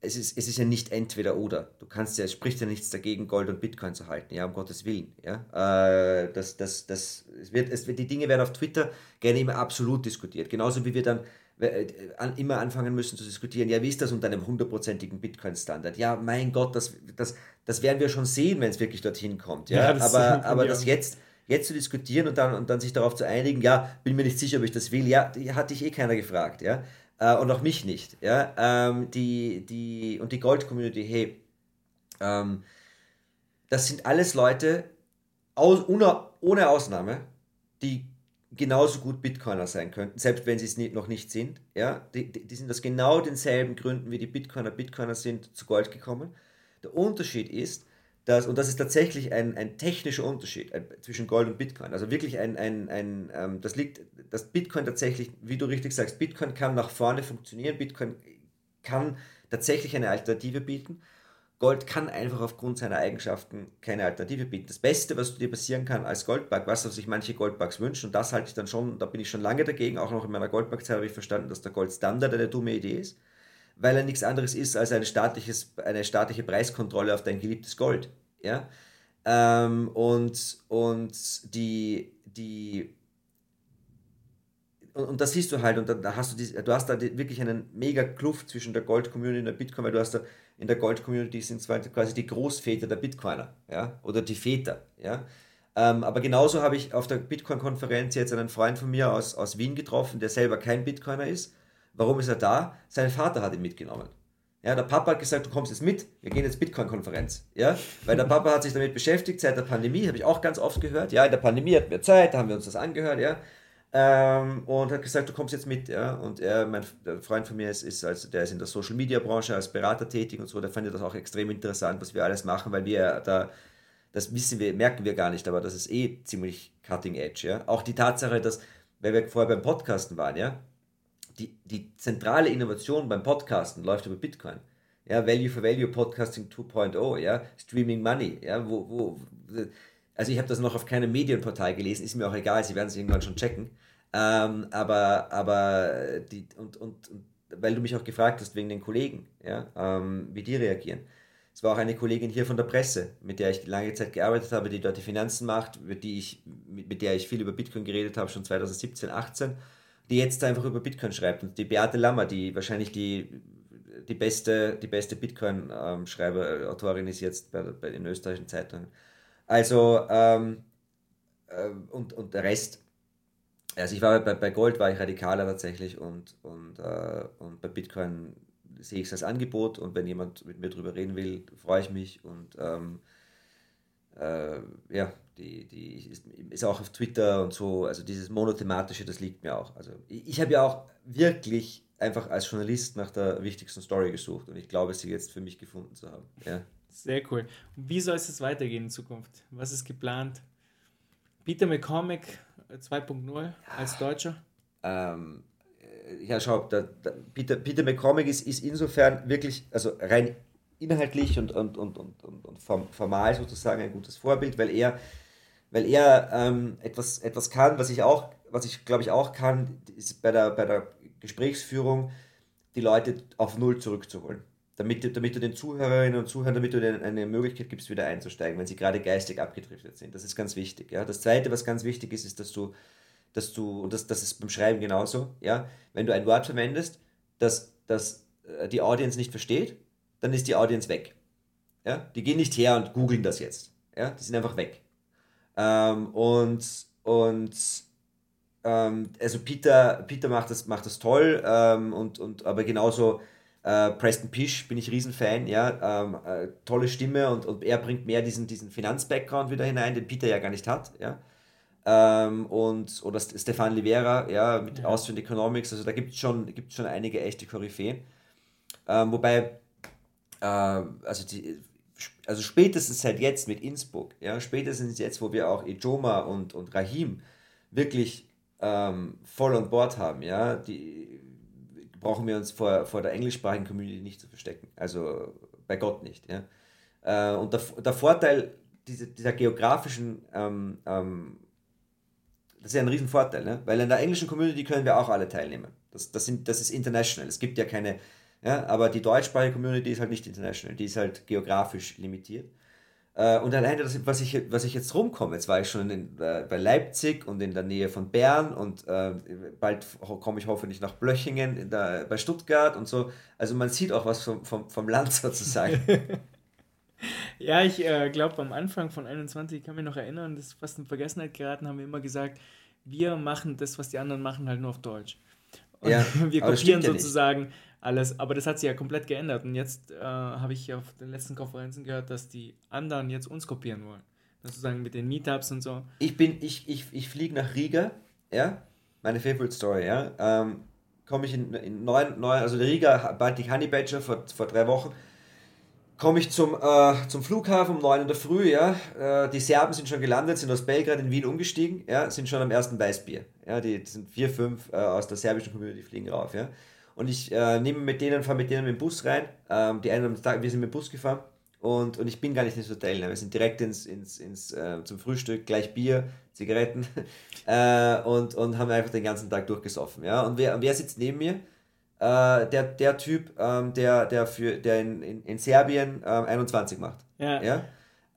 es ist, es ist ja nicht entweder oder. Du kannst ja, es spricht ja nichts dagegen, Gold und Bitcoin zu halten, ja, um Gottes Willen. Ja? Äh, das, das, das, es wird, es, die Dinge werden auf Twitter gerne immer absolut diskutiert. Genauso wie wir dann immer anfangen müssen zu diskutieren, ja, wie ist das unter einem hundertprozentigen Bitcoin-Standard? Ja, mein Gott, das, das, das werden wir schon sehen, wenn es wirklich dorthin kommt. Ja, ja aber, aber das jetzt, jetzt zu diskutieren und dann, und dann sich darauf zu einigen, ja, bin mir nicht sicher, ob ich das will, ja, hat dich eh keiner gefragt. Ja? äh, und auch mich nicht. Ja? Ähm, die, die, und die Gold-Community, hey, ähm, das sind alles Leute, aus, ohne, ohne Ausnahme, die genauso gut Bitcoiner sein könnten, selbst wenn sie es nicht, noch nicht sind. Ja? Die, die, die sind aus genau denselben Gründen, wie die Bitcoiner Bitcoiner sind, zu Gold gekommen. Der Unterschied ist, dass, und das ist tatsächlich ein, ein technischer Unterschied zwischen Gold und Bitcoin. Also wirklich ein, ein, ein ähm, das liegt, dass Bitcoin tatsächlich, wie du richtig sagst, Bitcoin kann nach vorne funktionieren, Bitcoin kann tatsächlich eine Alternative bieten. Gold kann einfach aufgrund seiner Eigenschaften keine Alternative bieten. Das Beste, was dir passieren kann als Goldbug, was sich manche Goldbugs wünschen, und das halte ich dann schon, da bin ich schon lange dagegen, auch noch in meiner Goldbug-Zeit habe ich verstanden, dass der Goldstandard eine dumme Idee ist weil er nichts anderes ist als ein staatliches, eine staatliche Preiskontrolle auf dein geliebtes Gold. Ja? Ähm, und, und die, die und, und das siehst du halt, und da hast du, die, du hast da wirklich einen mega Kluft zwischen der Gold-Community und der Bitcoin, weil du hast da in der Gold-Community sind quasi die Großväter der Bitcoiner, ja, oder die Väter, ja. Ähm, aber genauso habe ich auf der Bitcoin-Konferenz jetzt einen Freund von mir aus, aus Wien getroffen, der selber kein Bitcoiner ist. Warum ist er da? Sein Vater hat ihn mitgenommen. Ja, der Papa hat gesagt, du kommst jetzt mit, wir gehen jetzt Bitcoin-Konferenz. Ja, weil der Papa hat sich damit beschäftigt seit der Pandemie, habe ich auch ganz oft gehört. Ja, in der Pandemie hatten wir Zeit, da haben wir uns das angehört, ja. Ähm, und hat gesagt, du kommst jetzt mit, ja. Und er, mein Freund von mir ist, ist also, der ist in der Social Media Branche als Berater tätig und so, der fand das auch extrem interessant, was wir alles machen, weil wir da, das wissen wir, merken wir gar nicht, aber das ist eh ziemlich cutting edge, ja. Auch die Tatsache, dass, weil wir vorher beim Podcasten waren, ja, die, die zentrale Innovation beim Podcasten läuft über Bitcoin. Ja, Value for Value Podcasting 2.0, ja, Streaming Money, ja, wo, wo also ich habe das noch auf keinem Medienportal gelesen, ist mir auch egal, sie werden es irgendwann schon checken. Ähm, aber aber die, und, und, und weil du mich auch gefragt hast wegen den Kollegen, ja, ähm, wie die reagieren. Es war auch eine Kollegin hier von der Presse, mit der ich lange Zeit gearbeitet habe, die dort die Finanzen macht, mit, die ich, mit, der ich viel über Bitcoin geredet habe, schon 2017, 18, die jetzt einfach über Bitcoin schreibt. Und die Beate Lammer, die wahrscheinlich die, die beste, die beste Bitcoin-Schreiber, ähm, Autorin ist jetzt bei, bei den österreichischen Zeitungen. Also, ähm, äh, und, und der Rest, also ich war bei, bei Gold war ich radikaler tatsächlich und, und, äh, und bei Bitcoin sehe ich es als Angebot und wenn jemand mit mir darüber reden will, freue ich mich und ähm, äh, ja, die, die ist, ist, auch auf Twitter und so, also dieses monothematische, das liegt mir auch. Also ich, ich habe ja auch wirklich einfach als Journalist nach der wichtigsten Story gesucht und ich glaube, sie jetzt für mich gefunden zu haben. Ja. Sehr cool. Wie soll es weitergehen in Zukunft? Was ist geplant? Peter McCormick 2.0 äh, als Deutscher? Ähm, äh, ja, schau, der, der Peter, Peter McCormick ist, ist insofern wirklich, also rein inhaltlich und, und, und, und, und, und formal sozusagen ein gutes Vorbild, weil er, weil er ähm, etwas, etwas kann, was ich auch, was ich glaube ich auch kann, ist bei der, bei der Gesprächsführung die Leute auf Null zurückzuholen damit, damit du den Zuhörerinnen und Zuhörern, damit du denen eine Möglichkeit gibst, wieder einzusteigen, wenn sie gerade geistig abgedriftet sind. Das ist ganz wichtig. Ja. Das Zweite, was ganz wichtig ist, ist, dass du, dass du, und das, das ist beim Schreiben genauso, ja, wenn du ein Wort verwendest, das, das äh, die Audience nicht versteht, dann ist die Audience weg. Ja. Die gehen nicht her und googeln das jetzt. Ja. Die sind einfach weg. Ähm, und und ähm, also Peter, Peter macht das, macht das toll, ähm, und, und, aber genauso äh, Preston Pish bin ich Riesenfan, ja, ähm, äh, tolle Stimme und, und er bringt mehr diesen, diesen Finanz-Background wieder hinein, den Peter ja gar nicht hat, ja. Ähm, und, oder Stefan Livera, ja, mit ja. Austrian Economics, also da gibt es schon, gibt's schon einige echte Koryphäen. Ähm, wobei, äh, also, die, also spätestens seit jetzt mit Innsbruck, ja, spätestens jetzt, wo wir auch Ijoma und, und Rahim wirklich ähm, voll on board haben, ja, die brauchen wir uns vor, vor der englischsprachigen Community nicht zu verstecken. Also bei Gott nicht. Ja? Äh, und der, der Vorteil dieser, dieser geografischen, ähm, ähm, das ist ja ein Riesenvorteil, ne? weil in der englischen Community können wir auch alle teilnehmen. Das, das, sind, das ist international. Es gibt ja keine, ja, aber die deutschsprachige Community ist halt nicht international, die ist halt geografisch limitiert. Äh, und alleine, das, was, ich, was ich jetzt rumkomme, jetzt war ich schon in, äh, bei Leipzig und in der Nähe von Bern und äh, bald komme ich hoffentlich nach Blöchingen in der, bei Stuttgart und so. Also man sieht auch was vom, vom, vom Land sozusagen. ja, ich äh, glaube, am Anfang von 21, ich kann mich noch erinnern, das ist fast in Vergessenheit geraten, haben wir immer gesagt, wir machen das, was die anderen machen, halt nur auf Deutsch. Und ja, wir kopieren sozusagen ja alles. Aber das hat sich ja komplett geändert. Und jetzt äh, habe ich auf den letzten Konferenzen gehört, dass die anderen jetzt uns kopieren wollen. Sozusagen mit den Meetups und so. Ich bin, ich, ich, ich fliege nach Riga, ja, meine Favorite Story, ja. Ähm, Komme ich in, in neun, neun, also Riga Baltic Honey Badger vor, vor drei Wochen komme ich zum, äh, zum Flughafen um 9 in der Früh, ja. Äh, die Serben sind schon gelandet, sind aus Belgrad in Wien umgestiegen, ja, sind schon am ersten Weißbier. Ja, die, die sind vier, fünf äh, aus der serbischen Community fliegen rauf, ja. Und ich äh, nehme mit denen, fahre mit denen mit dem Bus rein. Ähm, die einen am Tag, wir sind mit dem Bus gefahren. Und, und ich bin gar nicht ins Hotel. Ne? Wir sind direkt ins, ins, ins, äh, zum Frühstück, gleich Bier, Zigaretten äh, und, und haben einfach den ganzen Tag durchgesoffen. Ja? Und wer, wer sitzt neben mir? äh, der, der Typ, ähm, der, der, für, der in, in, in Serbien ähm, 21 macht. Ja. ja?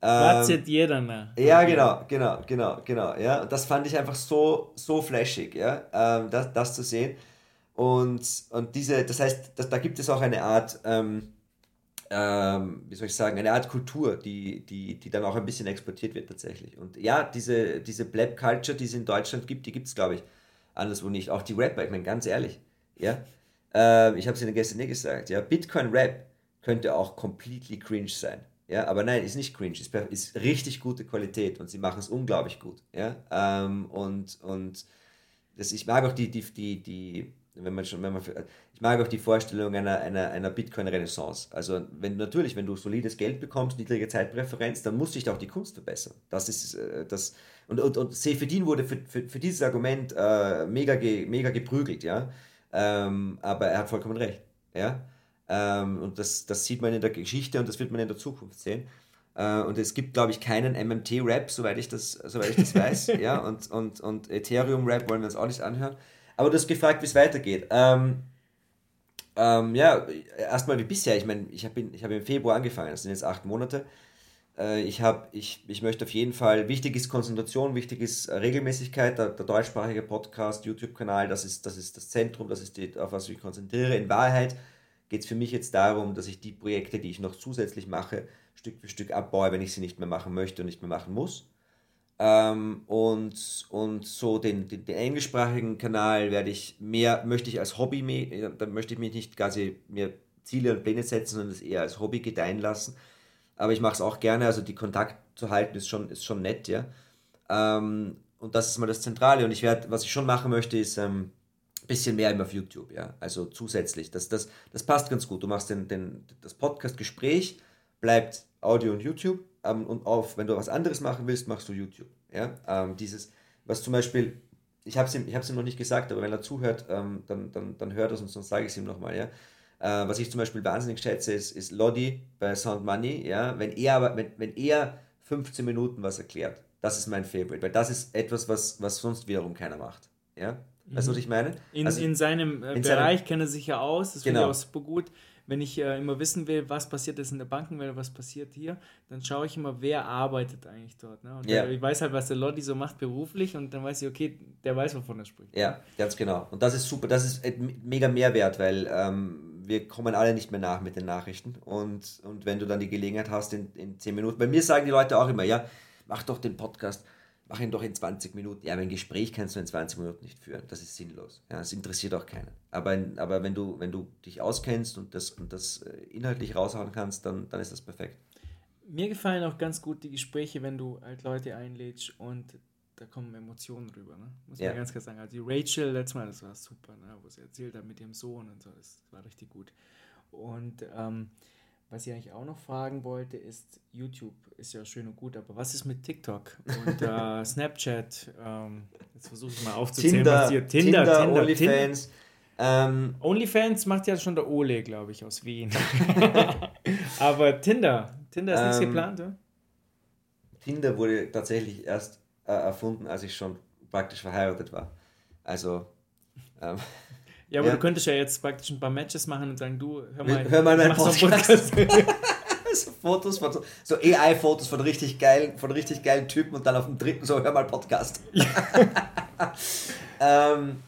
Platz Ähm, jeder mehr. ja, genau, genau, genau, genau. Ja, und das fand ich einfach so, so flashig, ja, ähm, das, das zu sehen. Und, und diese, das heißt, das, da gibt es auch eine Art, ähm, ähm, wie soll ich sagen, eine Art Kultur, die, die, die dann auch ein bisschen exportiert wird tatsächlich. Und ja, diese, diese Blab Culture, die es in Deutschland gibt, die gibt es, glaube ich, anderswo nicht. Auch die Rapper, ich meine, ganz ehrlich, ja. Ähm, ich habe es Ihnen gestern nicht gesagt, ja. Bitcoin Rap könnte auch completely cringe sein. Ja, aber nein, ist nicht cringe, ist, ist richtig gute Qualität und sie machen es unglaublich gut. Ja, ähm, und, und das, ich mag auch die, die, die, die, wenn man schon, wenn man, ich mag auch die Vorstellung einer, einer, einer Bitcoin-Renaissance. Also wenn natürlich, wenn du solides Geld bekommst, niedrige Zeitpräferenz, dann muss sich auch die Kunst verbessern. Das ist äh, das und, und, und Seyfedin wurde für, für, für dieses Argument äh, mega, ge, mega geprügelt, ja. Ähm, aber er hat vollkommen recht, ja. Ähm, und das, das sieht man in der Geschichte und das wird man in der Zukunft sehen. Äh, und es gibt, glaube ich, keinen MMT-Rap, soweit ich das, soweit ich das weiß. ja, und, und, und Ethereum-Rap wollen wir uns auch nicht anhören. Aber du hast gefragt, wie es weitergeht. Ähm, ähm, ja, erstmal wie bisher. Ich meine, ich habe hab im Februar angefangen, das sind jetzt acht Monate. Äh, ich, hab, ich, ich möchte auf jeden Fall, wichtig ist Konzentration, wichtig ist Regelmäßigkeit. Der, der deutschsprachige Podcast, YouTube-Kanal, das ist, das ist das Zentrum, das ist die, auf was ich konzentriere. In Wahrheit geht es für mich jetzt darum, dass ich die Projekte, die ich noch zusätzlich mache, Stück für Stück abbaue, wenn ich sie nicht mehr machen möchte und nicht mehr machen muss. Ähm, und, und so den, den, den englischsprachigen Kanal werde ich mehr, möchte ich als Hobby, da möchte ich mich nicht quasi mir Ziele und Pläne setzen, sondern es eher als Hobby gedeihen lassen. Aber ich mache es auch gerne, also die Kontakt zu halten ist schon, ist schon nett, ja. Ähm, und das ist mal das Zentrale. Und ich werde, was ich schon machen möchte, ist ähm, ein bisschen mehr immer auf YouTube, ja. Also zusätzlich. Das, das, das passt ganz gut. Du machst den, den, das Podcast-Gespräch, bleibt Audio und YouTube. Ähm, und auf, wenn du was anderes machen willst, machst du YouTube. Ja? Ähm, dieses, was zum Beispiel, ich habe es ihm, ich hab's ihm noch nicht gesagt, aber wenn er zuhört, ähm, dann, dann, dann hört er es und sonst sage ich es ihm nochmal. Ja? Äh, was ich zum Beispiel wahnsinnig schätze, ist, ist Lodi bei Sound Money. Ja? Wenn, er aber, wenn, wenn er 15 Minuten was erklärt, das ist mein Favorite, weil das ist etwas, was, was sonst wiederum keiner macht. Ja? Weißt du, was ich meine? In, Also- in seinem äh, in seinem- Bereich kennt er sich ja aus, das finde Genau. ich auch super gut. Wenn ich äh, immer wissen will, was passiert ist in der Bankenwelt, was passiert hier, dann schaue ich immer, wer arbeitet eigentlich dort. Ne? Und Ja. ich weiß halt, was der Lotti so macht beruflich und dann weiß ich, okay, der weiß, wovon er spricht. Ja, ganz genau. Und das ist super, das ist mega Mehrwert, weil ähm, wir kommen alle nicht mehr nach mit den Nachrichten. Und, und wenn du dann die Gelegenheit hast, in, in 10 Minuten, bei mir sagen die Leute auch immer, ja, mach doch den Podcast, mach ihn doch in 20 Minuten. Ja, aber ein Gespräch kannst du in 20 Minuten nicht führen. Das ist sinnlos. Ja, das interessiert auch keinen. Aber, aber wenn, du, wenn du dich auskennst und das, und das äh, inhaltlich raushauen kannst, dann, dann ist das perfekt. Mir gefallen auch ganz gut die Gespräche, wenn du halt Leute einlädst und da kommen Emotionen rüber, ne? Muss Ja. man ganz klar sagen. Also die Rachel letztes Mal, das war super, ne? wo sie erzählt hat mit ihrem Sohn und so, das war richtig gut. Und ähm, was ich eigentlich auch noch fragen wollte, ist, YouTube ist ja schön und gut, aber was ist mit TikTok und äh, Snapchat? Ähm, jetzt versuche ich mal aufzuzählen, Tinder, was hier Tinder, Tinder, Tinder, OnlyFans. Ähm, OnlyFans macht ja schon der Ole, glaube ich, aus Wien. aber Tinder, Tinder ist nichts Ähm, geplant, oder? Tinder wurde tatsächlich erst äh, erfunden, als ich schon praktisch verheiratet war. Also, ähm, Ja, aber Ja. du könntest ja jetzt praktisch ein paar Matches machen und sagen, du, hör mal, Hör mal meinen Podcast. so Fotos von so, so AI-Fotos von richtig geilen, von richtig geilen Typen und dann auf dem dritten so, hör mal Podcast. ähm,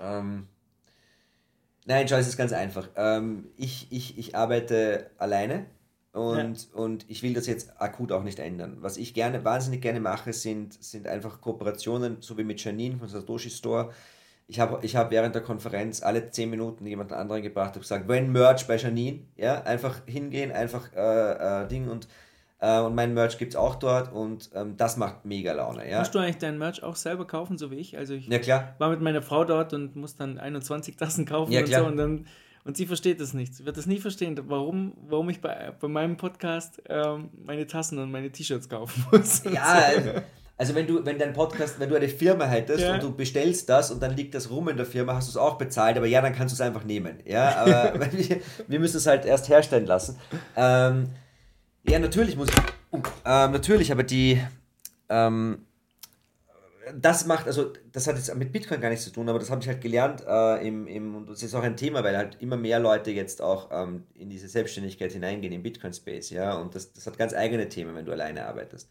ähm, nein, es ist ganz einfach. Ähm, ich, ich, ich arbeite alleine und, und ich will das jetzt akut auch nicht ändern. Was ich gerne, wahnsinnig gerne mache, sind, sind einfach Kooperationen, so wie mit Janine von Satoshi Store. Ich habe ich hab während der Konferenz alle 10 Minuten jemanden anderen gebracht und gesagt, wenn Merch bei Janine, ja, einfach hingehen, einfach äh, äh, Ding und, äh, und mein Merch gibt es auch dort und ähm, das macht mega Laune, ja. Musst du eigentlich dein Merch auch selber kaufen, so wie ich? Also ich Ja, klar. war mit meiner Frau dort und muss dann 21 Tassen kaufen Ja, und klar. so und dann und sie versteht das nicht. Sie wird das nie verstehen, warum, warum ich bei, bei meinem Podcast ähm, meine Tassen und meine T-Shirts kaufen muss. Ja, also, also wenn du, wenn dein Podcast, wenn du eine Firma hättest Ja. und du bestellst das und dann liegt das rum in der Firma, hast du es auch bezahlt, aber ja, dann kannst du es einfach nehmen. Ja, aber wir, wir müssen es halt erst herstellen lassen. Ähm, ja, natürlich muss ich. Ähm, natürlich, aber die. Ähm, das macht, also das hat jetzt mit Bitcoin gar nichts zu tun, aber das habe ich halt gelernt äh, im, im, und das ist auch ein Thema, weil halt immer mehr Leute jetzt auch ähm, in diese Selbstständigkeit hineingehen, im Bitcoin-Space, ja, und das, das hat ganz eigene Themen, wenn du alleine arbeitest.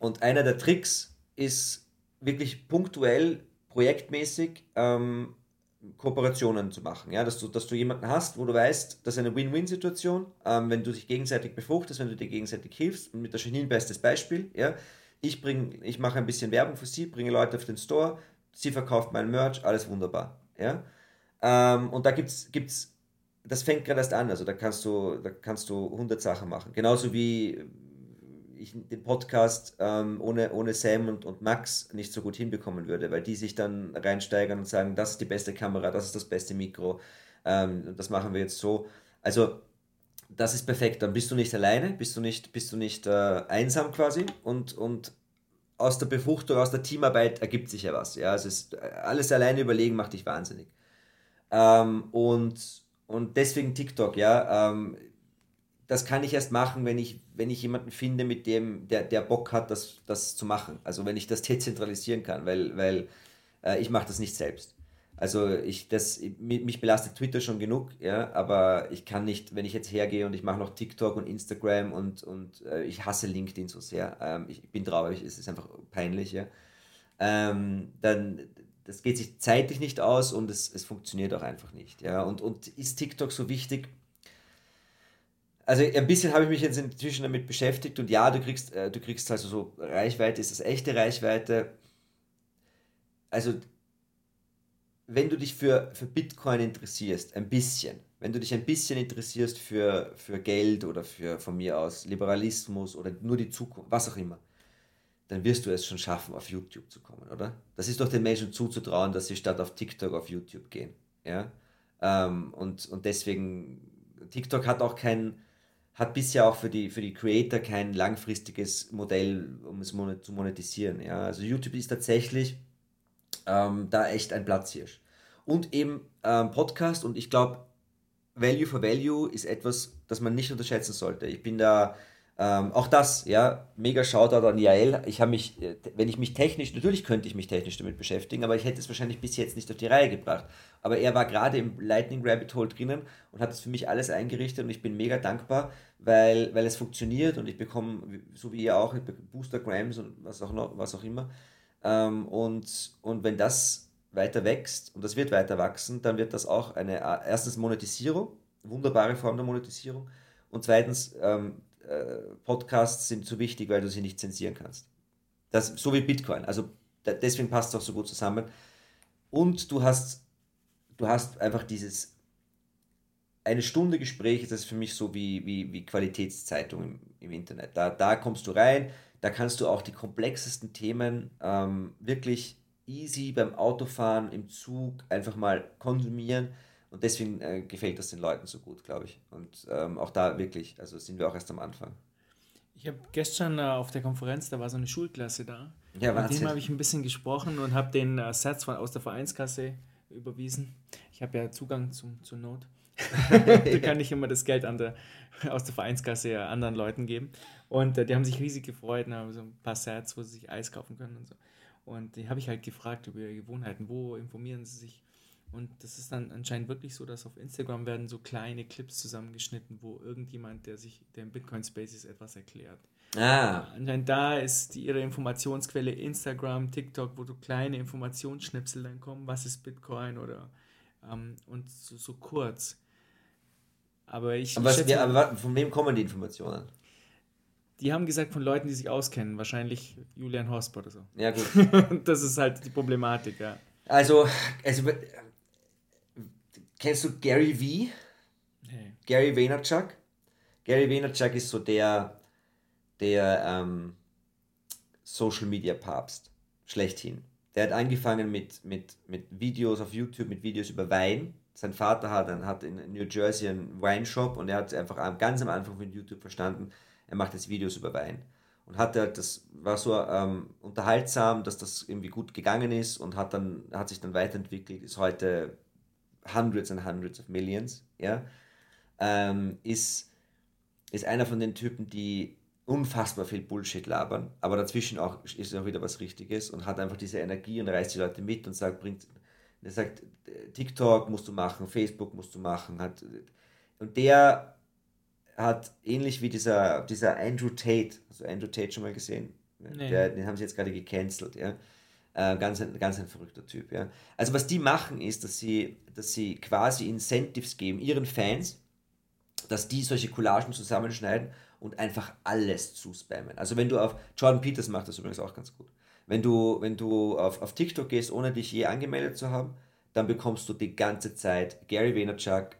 Und einer der Tricks ist wirklich punktuell, projektmäßig ähm, Kooperationen zu machen, ja, dass du, dass du jemanden hast, wo du weißt, das ist eine Win-Win-Situation, ähm, wenn du dich gegenseitig befruchtest, wenn du dir gegenseitig hilfst, und mit der Janine bestes Beispiel, ja, ich, bring, ich mache ein bisschen Werbung für sie, bringe Leute auf den Store, sie verkauft mein Merch, alles wunderbar. Ja? Ähm, und da gibt es, das fängt gerade erst an, also da kannst du, da kannst du 100 Sachen machen. Genauso wie ich den Podcast ähm, ohne, ohne Sam und, und Max nicht so gut hinbekommen würde, weil die sich dann reinsteigern und sagen, das ist die beste Kamera, das ist das beste Mikro, ähm, das machen wir jetzt so. Also das ist perfekt. Dann bist du nicht alleine, bist du nicht, bist du nicht äh, einsam quasi und, und aus der Befruchtung, aus der Teamarbeit ergibt sich ja was. Ja? Also es, alles alleine überlegen macht dich wahnsinnig. Ähm, und, und deswegen TikTok, ja. Ähm, das kann ich erst machen, wenn ich, wenn ich jemanden finde, mit dem, der, der Bock hat, das, das zu machen. Also wenn ich das dezentralisieren kann, weil, weil äh, ich mache das nicht selbst. Also ich, das, mich belastet Twitter schon genug, ja, aber ich kann nicht, wenn ich jetzt hergehe und ich mache noch TikTok und Instagram und, und äh, ich hasse LinkedIn so sehr, ähm, ich bin traurig, es ist einfach peinlich, ja, ähm, dann das geht sich zeitlich nicht aus und es, es funktioniert auch einfach nicht, ja, und, und ist TikTok so wichtig? Also ein bisschen habe ich mich jetzt inzwischen damit beschäftigt und ja, du kriegst, äh, du kriegst also so Reichweite, ist das echte Reichweite? Also wenn du dich für, für Bitcoin interessierst, ein bisschen, wenn du dich ein bisschen interessierst für, für Geld oder für von mir aus Liberalismus oder nur die Zukunft, was auch immer, dann wirst du es schon schaffen, auf YouTube zu kommen, oder? Das ist doch den Menschen zuzutrauen, dass sie statt auf TikTok auf YouTube gehen. Ja? Ähm, und, und deswegen, TikTok hat auch kein, hat bisher auch für die, für die Creator kein langfristiges Modell, um es zu monetisieren. Ja? Also YouTube ist tatsächlich ähm, da echt ein Platzhirsch. Und eben ähm, Podcast und ich glaube, Value for Value ist etwas, das man nicht unterschätzen sollte. Ich bin da, ähm, auch das, ja, mega Shoutout an Jael. Ich habe mich, äh, wenn ich mich technisch, natürlich könnte ich mich technisch damit beschäftigen, aber ich hätte es wahrscheinlich bis jetzt nicht auf die Reihe gebracht. Aber er war gerade im Lightning Rabbit Hole drinnen und hat es für mich alles eingerichtet und ich bin mega dankbar, weil, weil es funktioniert und ich bekomme, so wie ihr auch, Booster Grams und was auch noch, was auch immer. Ähm, und, und wenn das weiter wächst und das wird weiter wachsen, dann wird das auch eine erstens Monetisierung, wunderbare Form der Monetisierung und zweitens ähm, äh, Podcasts sind zu wichtig, weil du sie nicht zensieren kannst. Das, so wie Bitcoin. Also deswegen passt es auch so gut zusammen. Und du hast, du hast einfach dieses eine Stunde Gespräch, das ist für mich so wie, wie, wie Qualitätszeitung im, im Internet. Da, da kommst du rein, da kannst du auch die komplexesten Themen ähm, wirklich easy beim Autofahren, im Zug einfach mal konsumieren. Und deswegen äh, gefällt das den Leuten so gut, glaube ich. Und ähm, auch da wirklich, also sind wir auch erst am Anfang. Ich habe gestern äh, auf der Konferenz, da war so eine Schulklasse da. Ja, Mit dem habe ich ein bisschen gesprochen und habe den äh, Satz von, aus der Vereinskasse überwiesen. Ich habe ja Zugang zum, zur Not. da kann ich immer das Geld der, aus der Vereinskasse anderen Leuten geben. Und äh, die haben sich riesig gefreut und haben so ein paar Sets, wo sie sich Eis kaufen können und so. Und die habe ich halt gefragt über ihre Gewohnheiten, wo informieren sie sich. Und das ist dann anscheinend wirklich so, dass auf Instagram werden so kleine Clips zusammengeschnitten, wo irgendjemand, der sich, der im Bitcoin Space ist, etwas erklärt. Ah. Anscheinend da ist die, ihre Informationsquelle Instagram, TikTok, wo so kleine Informationsschnipsel dann kommen, was ist Bitcoin oder ähm, und so, so kurz. Aber ich. Aber, was, ja, aber von wem kommen die Informationen? Die haben gesagt von Leuten, die sich auskennen, wahrscheinlich Julian Hosp oder so. Ja, gut. das ist halt die Problematik, ja. Also, also kennst du Gary V? Nee. Gary Vaynerchuk? Gary Vaynerchuk ist so der, der ähm, Social Media Papst schlechthin. Der hat angefangen mit, mit, mit Videos auf YouTube, mit Videos über Wein. Sein Vater hat, hat in New Jersey einen Weinshop und er hat einfach ganz am Anfang von YouTube verstanden, er macht jetzt Videos über Wein. Und hat halt, das war so ähm, unterhaltsam, dass das irgendwie gut gegangen ist und hat dann, hat sich dann weiterentwickelt, ist heute hundreds and hundreds of millions, ja. Ähm, ist, ist einer von den Typen, die unfassbar viel Bullshit labern, aber dazwischen auch ist auch wieder was Richtiges und hat einfach diese Energie und reißt die Leute mit und sagt, bringt, der sagt, TikTok musst du machen, Facebook musst du machen, hat, und der hat ähnlich wie dieser, dieser Andrew Tate, also Andrew Tate schon mal gesehen, nee. der, den haben sie jetzt gerade gecancelt, ja. Äh, ganz, ein, ganz ein verrückter Typ, ja. Also was die machen ist, dass sie, dass sie quasi Incentives geben, ihren Fans, dass die solche Collagen zusammenschneiden und einfach alles zuspammen. Also wenn du auf, Jordan Peters macht das übrigens auch ganz gut. Wenn du, wenn du auf, auf TikTok gehst, ohne dich je angemeldet zu haben, dann bekommst du die ganze Zeit Gary Vaynerchuk,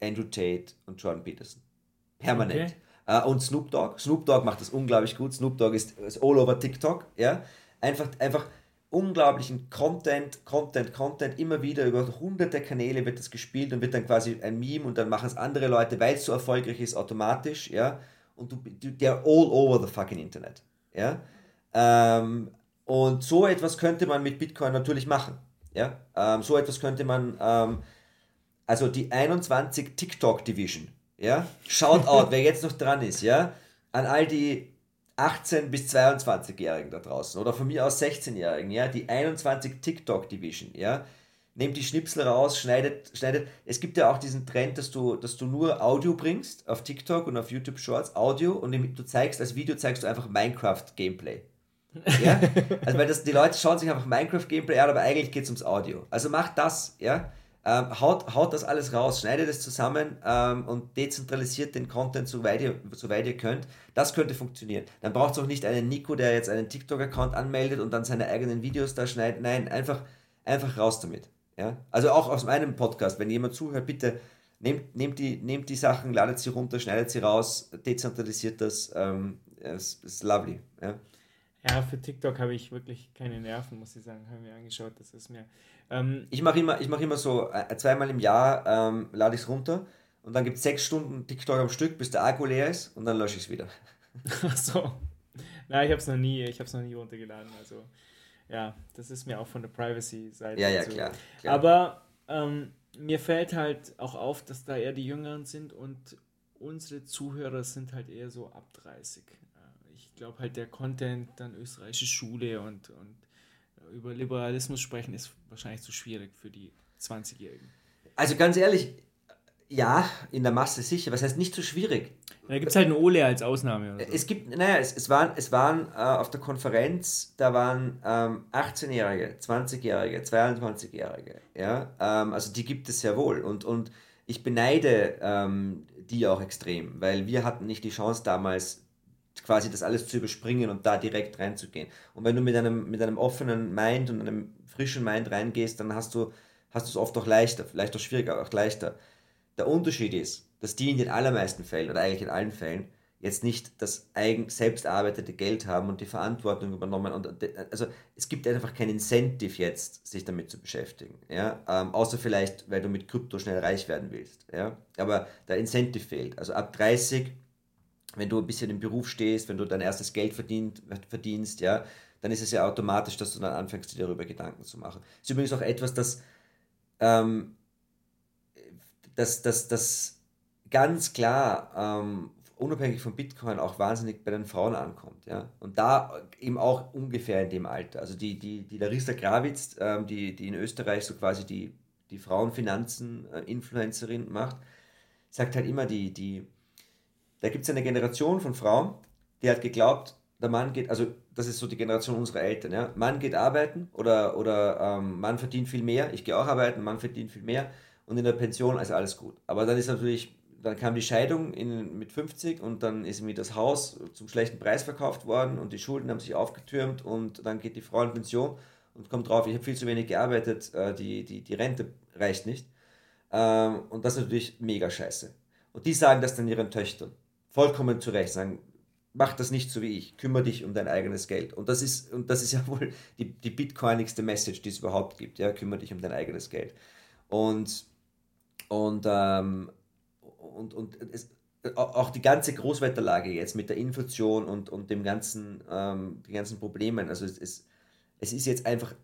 Andrew Tate und Jordan Peterson. Permanent. Okay. Uh, und Snoop Dogg. Snoop Dogg macht das unglaublich gut. Snoop Dogg ist, ist all over TikTok. Ja? Einfach, einfach unglaublichen Content, Content, Content, immer wieder über hunderte Kanäle wird das gespielt und wird dann quasi ein Meme und dann machen es andere Leute, weil es so erfolgreich ist, automatisch, ja, und du, du der all over the fucking Internet, ja, ähm, und so etwas könnte man mit Bitcoin natürlich machen, ja, ähm, so etwas könnte man, ähm, also die 21 TikTok Division, ja, shout out, wer jetzt noch dran ist, ja, an all die 18- bis 22-Jährigen da draußen oder von mir aus 16-Jährigen, ja, die 21 TikTok Division, ja, nehmt die Schnipsel raus, schneidet, schneidet. Es gibt ja auch diesen Trend, dass du, dass du nur Audio bringst auf TikTok und auf YouTube Shorts, Audio und du zeigst, als Video zeigst du einfach Minecraft Gameplay. Ja? Also weil das, die Leute schauen sich einfach Minecraft Gameplay an, aber eigentlich geht es ums Audio. Also macht das, ja. Ähm, haut, haut das alles raus, schneidet es zusammen ähm, und dezentralisiert den Content, soweit ihr, soweit ihr könnt. Das könnte funktionieren. Dann braucht es auch nicht einen Nico, der jetzt einen TikTok-Account anmeldet und dann seine eigenen Videos da schneidet. Nein, einfach, einfach raus damit. Ja? Also auch aus meinem Podcast, wenn jemand zuhört, bitte nehmt, nehmt, die, nehmt die Sachen, ladet sie runter, schneidet sie raus, dezentralisiert das. Ähm, es ist lovely. Ja? Ja, für TikTok habe ich wirklich keine Nerven, muss ich sagen. Habe mir angeschaut, das ist mir. Ähm, ich mache immer, mach immer so, äh, zweimal im Jahr ähm, lade ich es runter und dann gibt es sechs Stunden TikTok am Stück, bis der Akku leer ist und dann lösche ich es wieder. Ach so. Nein, ich habe es noch nie, noch nie runtergeladen. Also ja, das ist mir auch von der Privacy-Seite. Ja, ja, so. klar, klar. Aber ähm, mir fällt halt auch auf, dass da eher die Jüngeren sind und unsere Zuhörer sind halt eher so ab 30 ich glaube halt der Content, dann österreichische Schule und, und über Liberalismus sprechen ist wahrscheinlich zu schwierig für die 20-Jährigen. Also ganz ehrlich, ja, in der Masse sicher. Was heißt nicht so schwierig? Da gibt es halt eine Ole als Ausnahme. So. Es gibt, naja, es, es waren, es waren äh, auf der Konferenz, da waren ähm, 18-Jährige, 20-Jährige, 22-Jährige. Ja? Ähm, also die gibt es sehr wohl. Und, und ich beneide ähm, die auch extrem, weil wir hatten nicht die Chance damals, quasi das alles zu überspringen und da direkt reinzugehen. Und wenn du mit einem, mit einem offenen Mind und einem frischen Mind reingehst, dann hast du hast es oft auch leichter, vielleicht auch schwieriger, aber auch leichter. Der Unterschied ist, dass die in den allermeisten Fällen oder eigentlich in allen Fällen jetzt nicht das eigen selbst erarbeitete Geld haben und die Verantwortung übernommen. Und also es gibt einfach kein Incentive jetzt, sich damit zu beschäftigen. Ja? Ähm, außer vielleicht, weil du mit Krypto schnell reich werden willst. Ja? Aber der Incentive fehlt. Also ab 30 wenn du ein bisschen im Beruf stehst, wenn du dein erstes Geld verdient, verdienst, ja, dann ist es ja automatisch, dass du dann anfängst, dir darüber Gedanken zu machen. Das ist übrigens auch etwas, das, ähm, das, das, das ganz klar, ähm, unabhängig von Bitcoin, auch wahnsinnig bei den Frauen ankommt. Ja? Und da eben auch ungefähr in dem Alter. Also die, die, die Larissa Grawitz, ähm, die, die in Österreich so quasi die, die Frauenfinanzen-Influencerin macht, sagt halt immer, die, die da gibt es eine Generation von Frauen, die hat geglaubt, der Mann geht, also das ist so die Generation unserer Eltern, ja. Mann geht arbeiten oder, oder ähm, Mann verdient viel mehr, ich gehe auch arbeiten, Mann verdient viel mehr und in der Pension ist alles gut. Aber dann ist natürlich, dann kam die Scheidung in, mit 50 und dann ist mir das Haus zum schlechten Preis verkauft worden und die Schulden haben sich aufgetürmt und dann geht die Frau in Pension und kommt drauf, ich habe viel zu wenig gearbeitet, äh, die, die, die Rente reicht nicht. Ähm, und das ist natürlich mega scheiße. Und die sagen das dann ihren Töchtern vollkommen zu Recht sagen, mach das nicht so wie ich, kümmere dich um dein eigenes Geld. Und das ist, und das ist ja wohl die, die bitcoinigste Message, die es überhaupt gibt, ja, kümmere dich um dein eigenes Geld. Und, und, ähm, und, und es, auch die ganze Großwetterlage jetzt mit der Inflation und, und dem ganzen, ähm, den ganzen Problemen, also es, es, es ist jetzt einfach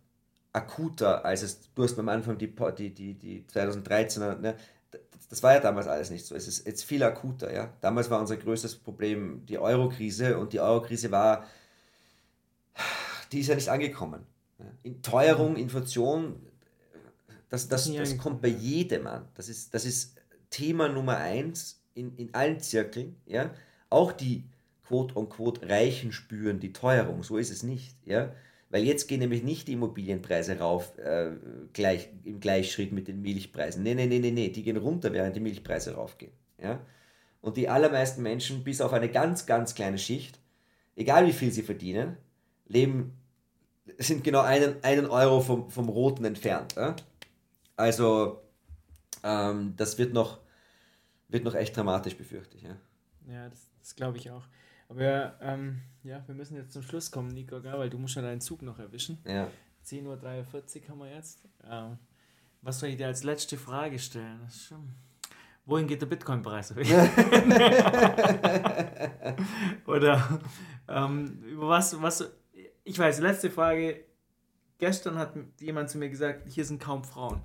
akuter, als es, du hast am Anfang die, die, die, die 2013er, ne, das war ja damals alles nicht so. Es ist jetzt viel akuter. Ja? Damals war unser größtes Problem die Euro-Krise und die Euro-Krise war, die ist ja nicht angekommen. In Teuerung, Inflation, das, das, das kommt bei jedem an. Das ist, das ist Thema Nummer eins in, in allen Zirkeln. Ja? Auch die quote-unquote Reichen spüren die Teuerung. So ist es nicht. Ja? Weil jetzt gehen nämlich nicht die Immobilienpreise rauf äh, gleich, im Gleichschritt mit den Milchpreisen. Nee, nee, nee, nee, nee, die gehen runter, während die Milchpreise raufgehen. Ja? Und die allermeisten Menschen, bis auf eine ganz, ganz kleine Schicht, egal wie viel sie verdienen, leben, sind genau einen, einen Euro vom, vom Roten entfernt. Ja? Also, ähm, das wird noch, wird noch echt dramatisch, befürchte ich. Ja, ja das, das glaube ich auch. Aber ähm, ja, wir müssen jetzt zum Schluss kommen, Nico, gell? weil du musst ja deinen Zug noch erwischen. Ja. 10.43 Uhr haben wir jetzt. Ähm, was soll ich dir als letzte Frage stellen? Wohin geht der Bitcoin-Preis? Oder ähm, über was, was. Ich weiß, letzte Frage. Gestern hat jemand zu mir gesagt, hier sind kaum Frauen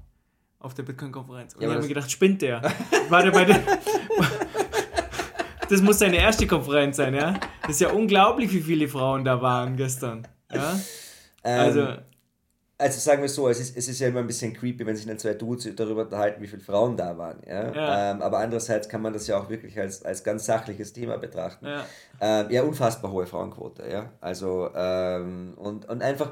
auf der Bitcoin-Konferenz. Und ja, ich habe mir gedacht, spinnt der? War der bei der. Das muss seine erste Konferenz sein, ja? Das ist ja unglaublich, wie viele Frauen da waren gestern. Ja? Ähm, also, also sagen wir so, es ist, es ist ja immer ein bisschen creepy, wenn sich dann zwei Dudes darüber unterhalten, wie viele Frauen da waren. Ja? ja. Ähm, aber andererseits kann man das ja auch wirklich als, als ganz sachliches Thema betrachten. Ja, ähm, ja unfassbar hohe Frauenquote. Ja? Also, ähm, und, und einfach,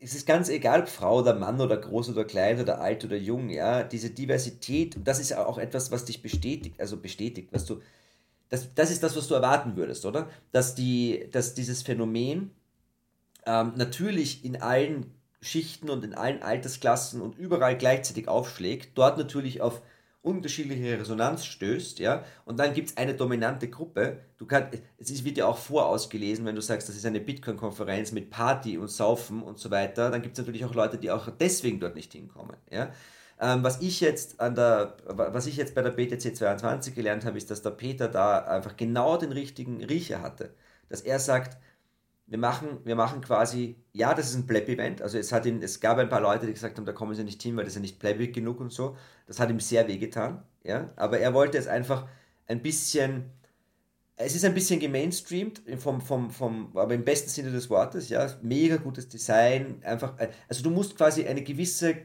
es ist ganz egal, ob Frau oder Mann oder groß oder klein oder alt oder jung, ja, diese Diversität, das ist auch etwas, was dich bestätigt, also bestätigt, was du, das, das ist das, was du erwarten würdest, oder? Dass, die, dass dieses Phänomen ähm, natürlich in allen Schichten und in allen Altersklassen und überall gleichzeitig aufschlägt, dort natürlich auf unterschiedliche Resonanz stößt, ja, und dann gibt es eine dominante Gruppe. Du kannst, es wird ja auch vorausgelesen, wenn du sagst, das ist eine Bitcoin-Konferenz mit Party und Saufen und so weiter, dann gibt es natürlich auch Leute, die auch deswegen dort nicht hinkommen, ja. Ähm, was ich jetzt an der, was ich jetzt bei der BTC 22 gelernt habe, ist, dass der Peter da einfach genau den richtigen Riecher hatte. Dass er sagt, wir machen, wir machen quasi, ja, das ist ein Pleb-Event. Also es, hat ihn, es gab ein paar Leute, die gesagt haben, da kommen sie nicht hin, weil das ist ja nicht plebig genug und so. Das hat ihm sehr wehgetan. Ja? Aber er wollte es einfach ein bisschen, es ist ein bisschen gemainstreamt, vom, vom, vom, aber im besten Sinne des Wortes, ja, mega gutes Design, einfach, also du musst quasi eine gewisse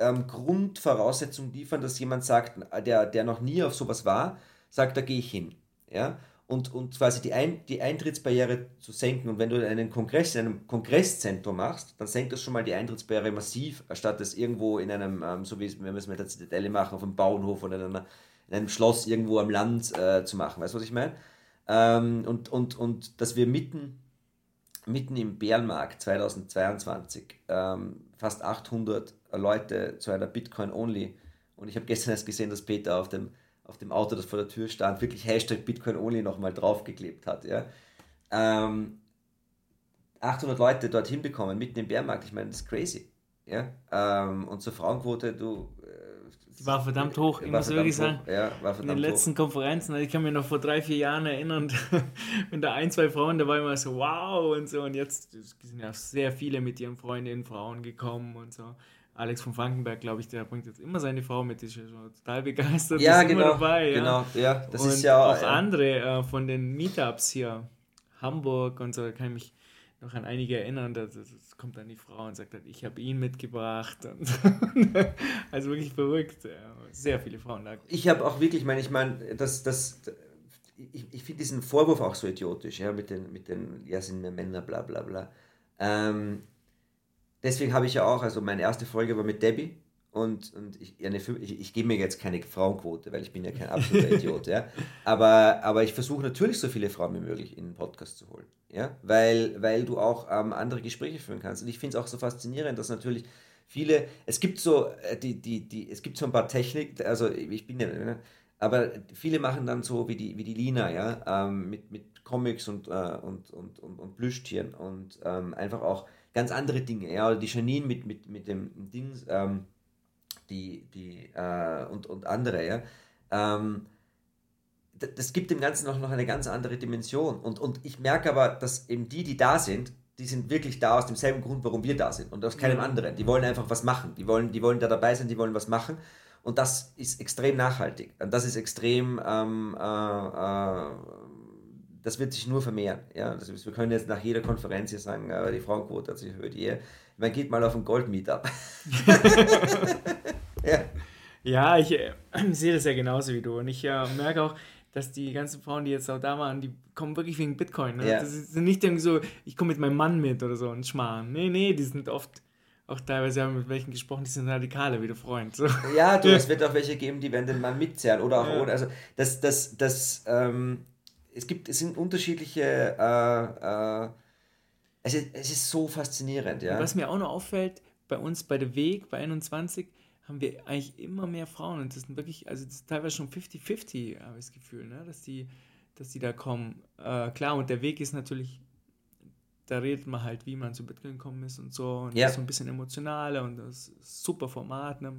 ähm, Grundvoraussetzung liefern, dass jemand sagt, der, der noch nie auf sowas war, sagt, da gehe ich hin. Ja? Und, und quasi die, Ein die Eintrittsbarriere zu senken. Und wenn du einen Kongress in einem Kongresszentrum machst, dann senkt das schon mal die Eintrittsbarriere massiv, statt es irgendwo in einem, ähm, so wie wir es mit der Zitadelle machen, auf einem Bauernhof oder in, einer, in einem Schloss irgendwo am Land äh, zu machen. Weißt du, was ich meine? Ähm, und, und, und dass wir mitten, mitten im Bärenmarkt 2022 ähm, fast 800 Leute zu einer Bitcoin-Only und ich habe gestern erst gesehen, dass Peter auf dem auf dem Auto, das vor der Tür stand, wirklich Hashtag Bitcoin Only nochmal draufgeklebt hat. Ja? Ähm, 800 Leute dorthin bekommen, mitten im Bärmarkt, ich meine, das ist crazy. Ja? Ähm, und zur Frauenquote, du. Äh, war verdammt hoch, ich muss wirklich sagen. Ja, war verdammt in den letzten hoch. Konferenzen, also ich kann mich noch vor drei, vier Jahren erinnern, wenn da ein, zwei Frauen, da war immer so, wow und so. Und jetzt sind ja sehr viele mit ihren Freundinnen, Frauen gekommen und so. Alex von Frankenberg, glaube ich, der bringt jetzt immer seine Frau mit, die ist ja schon total begeistert. Ja, genau. Dabei, ja. genau, ja, das und ist ja auch. Ja. andere äh, von den Meetups hier, Hamburg und so, da kann ich mich noch an einige erinnern, da kommt dann die Frau und sagt, ich habe ihn mitgebracht. also wirklich verrückt. Sehr viele Frauen da. Ich habe auch wirklich, meine, ich meine, das, das, ich, ich finde diesen Vorwurf auch so idiotisch, ja, mit den, mit den, ja, sind wir Männer, bla bla bla. Ähm, deswegen habe ich ja auch, also meine erste Folge war mit Debbie und, und ich, eine, ich, ich gebe mir jetzt keine Frauenquote, weil ich bin ja kein absoluter Idiot, ja. Aber, aber ich versuche natürlich so viele Frauen wie möglich in den Podcast zu holen, ja, weil, weil du auch ähm, andere Gespräche führen kannst. Und ich finde es auch so faszinierend, dass natürlich viele, es gibt so, äh, die, die, die, es gibt so ein paar Technik, also ich bin ja, ne, aber viele machen dann so wie die, wie die Lina, ja, ähm, mit, mit Comics und, äh, und, und, und, und Plüschtieren und ähm, einfach auch ganz andere Dinge. Ja, die Janine mit, mit, mit dem Ding, ähm, die, die, äh, und, und andere, ja. Ähm, das gibt dem Ganzen auch noch eine ganz andere Dimension. Und, und ich merke aber, dass eben die, die da sind, die sind wirklich da aus demselben Grund, warum wir da sind und aus keinem anderen. Die wollen einfach was machen. Die wollen, die wollen da dabei sein, die wollen was machen. Und das ist extrem nachhaltig. Und das ist extrem, ähm, äh, äh, das wird sich nur vermehren. Ja? Ist, wir können jetzt nach jeder Konferenz hier sagen, äh, die Frauenquote hat sich erhöht. Yeah. Man geht mal auf ein Gold-Meetup. ja. ja, ich äh, sehe das ja genauso wie du. Und ich äh, merke auch, dass die ganzen Frauen, die jetzt auch da waren, die kommen wirklich wegen Bitcoin. Ne? Ja. Das ist nicht irgendwie so, ich komme mit meinem Mann mit oder so und Schmarrn. Nee, nee, die sind oft auch teilweise haben mit welchen gesprochen, die sind radikale, wie der Freund. So. Ja, du, es wird auch welche geben, die werden den Mann mitzerren oder auch ja. ohne. Also das, das, das, ähm, es gibt, es sind unterschiedliche, äh, äh, es, ist, es ist so faszinierend, ja. was mir auch noch auffällt, bei uns bei der Weg, bei 21, haben wir eigentlich immer mehr Frauen und das sind wirklich, also das ist teilweise schon 50-50, habe ich das Gefühl, ne? dass, die, dass die da kommen. Äh, klar, und der Weg ist natürlich da redet man halt, wie man zu Bitcoin gekommen ist und so. Und ja. das ist so ein bisschen emotionaler und das ist super Format, ne?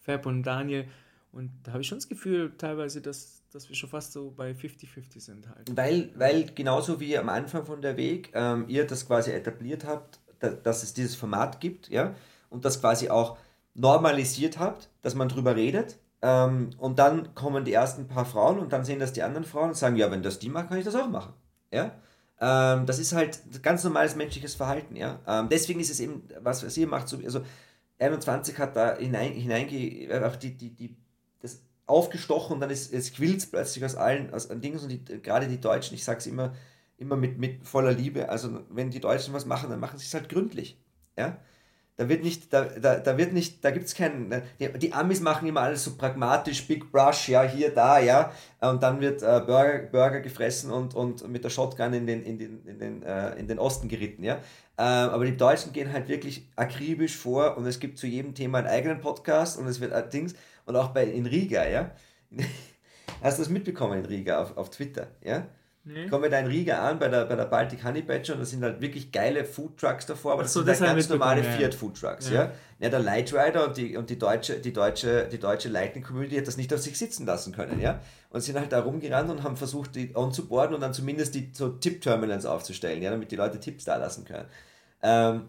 Fab und Daniel. Und da habe ich schon das Gefühl, teilweise, dass, dass wir schon fast so bei 50-50 sind halt. Weil, weil genauso wie am Anfang von der Weg, ähm, ihr das quasi etabliert habt, da, dass es dieses Format gibt, ja, und das quasi auch normalisiert habt, dass man drüber redet. Ähm, und dann kommen die ersten paar Frauen und dann sehen das die anderen Frauen und sagen, ja, wenn das die machen, kann ich das auch machen. Ja? Ähm, das ist halt ganz normales menschliches Verhalten, ja. Ähm, deswegen ist es eben, was, was ihr macht, so, also 21 hat da hinein, hineinge, einfach die, die, die, das aufgestochen und dann ist es quillt plötzlich aus allen aus Dingen und die, gerade die Deutschen, ich sag's immer, immer mit, mit voller Liebe, also wenn die Deutschen was machen, dann machen sie es halt gründlich, ja. Da wird nicht, da, da, da wird nicht, da gibt es keinen, ne, die, die, Amis machen immer alles so pragmatisch, Big Brush, ja, hier, da, ja, und dann wird äh, Burger, Burger gefressen und, und mit der Shotgun in den, in den, in den, äh, in den Osten geritten, ja. Äh, aber die Deutschen gehen halt wirklich akribisch vor und es gibt zu jedem Thema einen eigenen Podcast und es wird äh, Dings, und auch bei in Riga, ja. Hast du das mitbekommen in Riga auf, auf Twitter, ja? Nee. Kommen wir da in Riga an bei der, bei der Baltic Honey Badger und da sind halt wirklich geile Food Trucks davor, aber das so, sind das halt ganz normale Fiat Food Trucks. Ja. Ja? ja, der Light Rider und die, und die deutsche, die deutsche, die deutsche Lightning Community hat das nicht auf sich sitzen lassen können, ja. Und sind halt da rumgerannt und haben versucht, die onzuboarden und dann zumindest die so Tip-Terminals aufzustellen, ja, damit die Leute Tipps da lassen können. Ähm,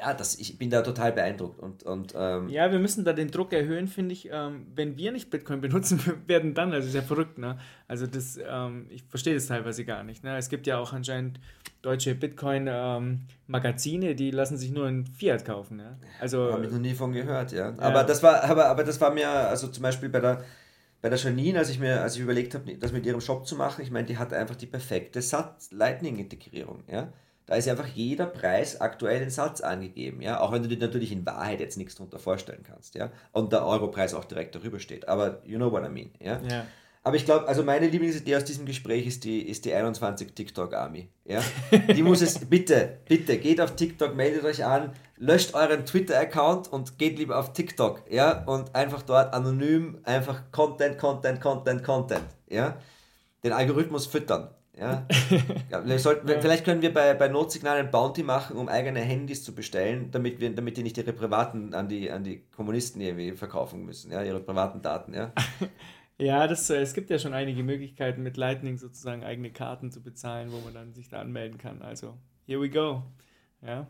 ja, das, ich bin da total beeindruckt. Und, und, ähm, ja, wir müssen da den Druck erhöhen, finde ich. Ähm, wenn wir nicht Bitcoin benutzen werden, dann, also ist ja verrückt, ne? Also das, ähm, ich verstehe das teilweise gar nicht. Ne? Es gibt ja auch anscheinend deutsche Bitcoin-Magazine, die lassen sich nur in Fiat kaufen. Ne? Also, Habe ich noch nie von gehört, ja. ja. Aber das war, aber, aber das war mir, also zum Beispiel bei der bei der Janine, als ich mir, als ich überlegt habe, das mit ihrem Shop zu machen, ich meine, die hat einfach die perfekte Lightning-Integrierung, ja. Da ist einfach jeder Preis aktuell in Satz angegeben, ja, auch wenn du dir natürlich in Wahrheit jetzt nichts darunter vorstellen kannst, ja, und der Europreis auch direkt darüber steht, aber you know what I mean, ja. ja. Aber ich glaube, also meine Lieblingsidee aus diesem Gespräch ist die, ist die 21 TikTok Army. Ja? Die muss es, bitte, bitte, geht auf TikTok, meldet euch an, löscht euren Twitter-Account und geht lieber auf TikTok, ja, und einfach dort anonym einfach Content, Content, Content, Content, ja. Den Algorithmus füttern. Ja. ja, wir sollten, ja. Vielleicht können wir bei, bei Notsignal ein Bounty machen, um eigene Handys zu bestellen, damit, wir, damit die nicht ihre privaten an die, an die Kommunisten irgendwie verkaufen müssen, ja, ihre privaten Daten. Ja, ja das, äh, es gibt ja schon einige Möglichkeiten, mit Lightning sozusagen eigene Karten zu bezahlen, wo man dann sich da anmelden kann. Also, here we go. Ja.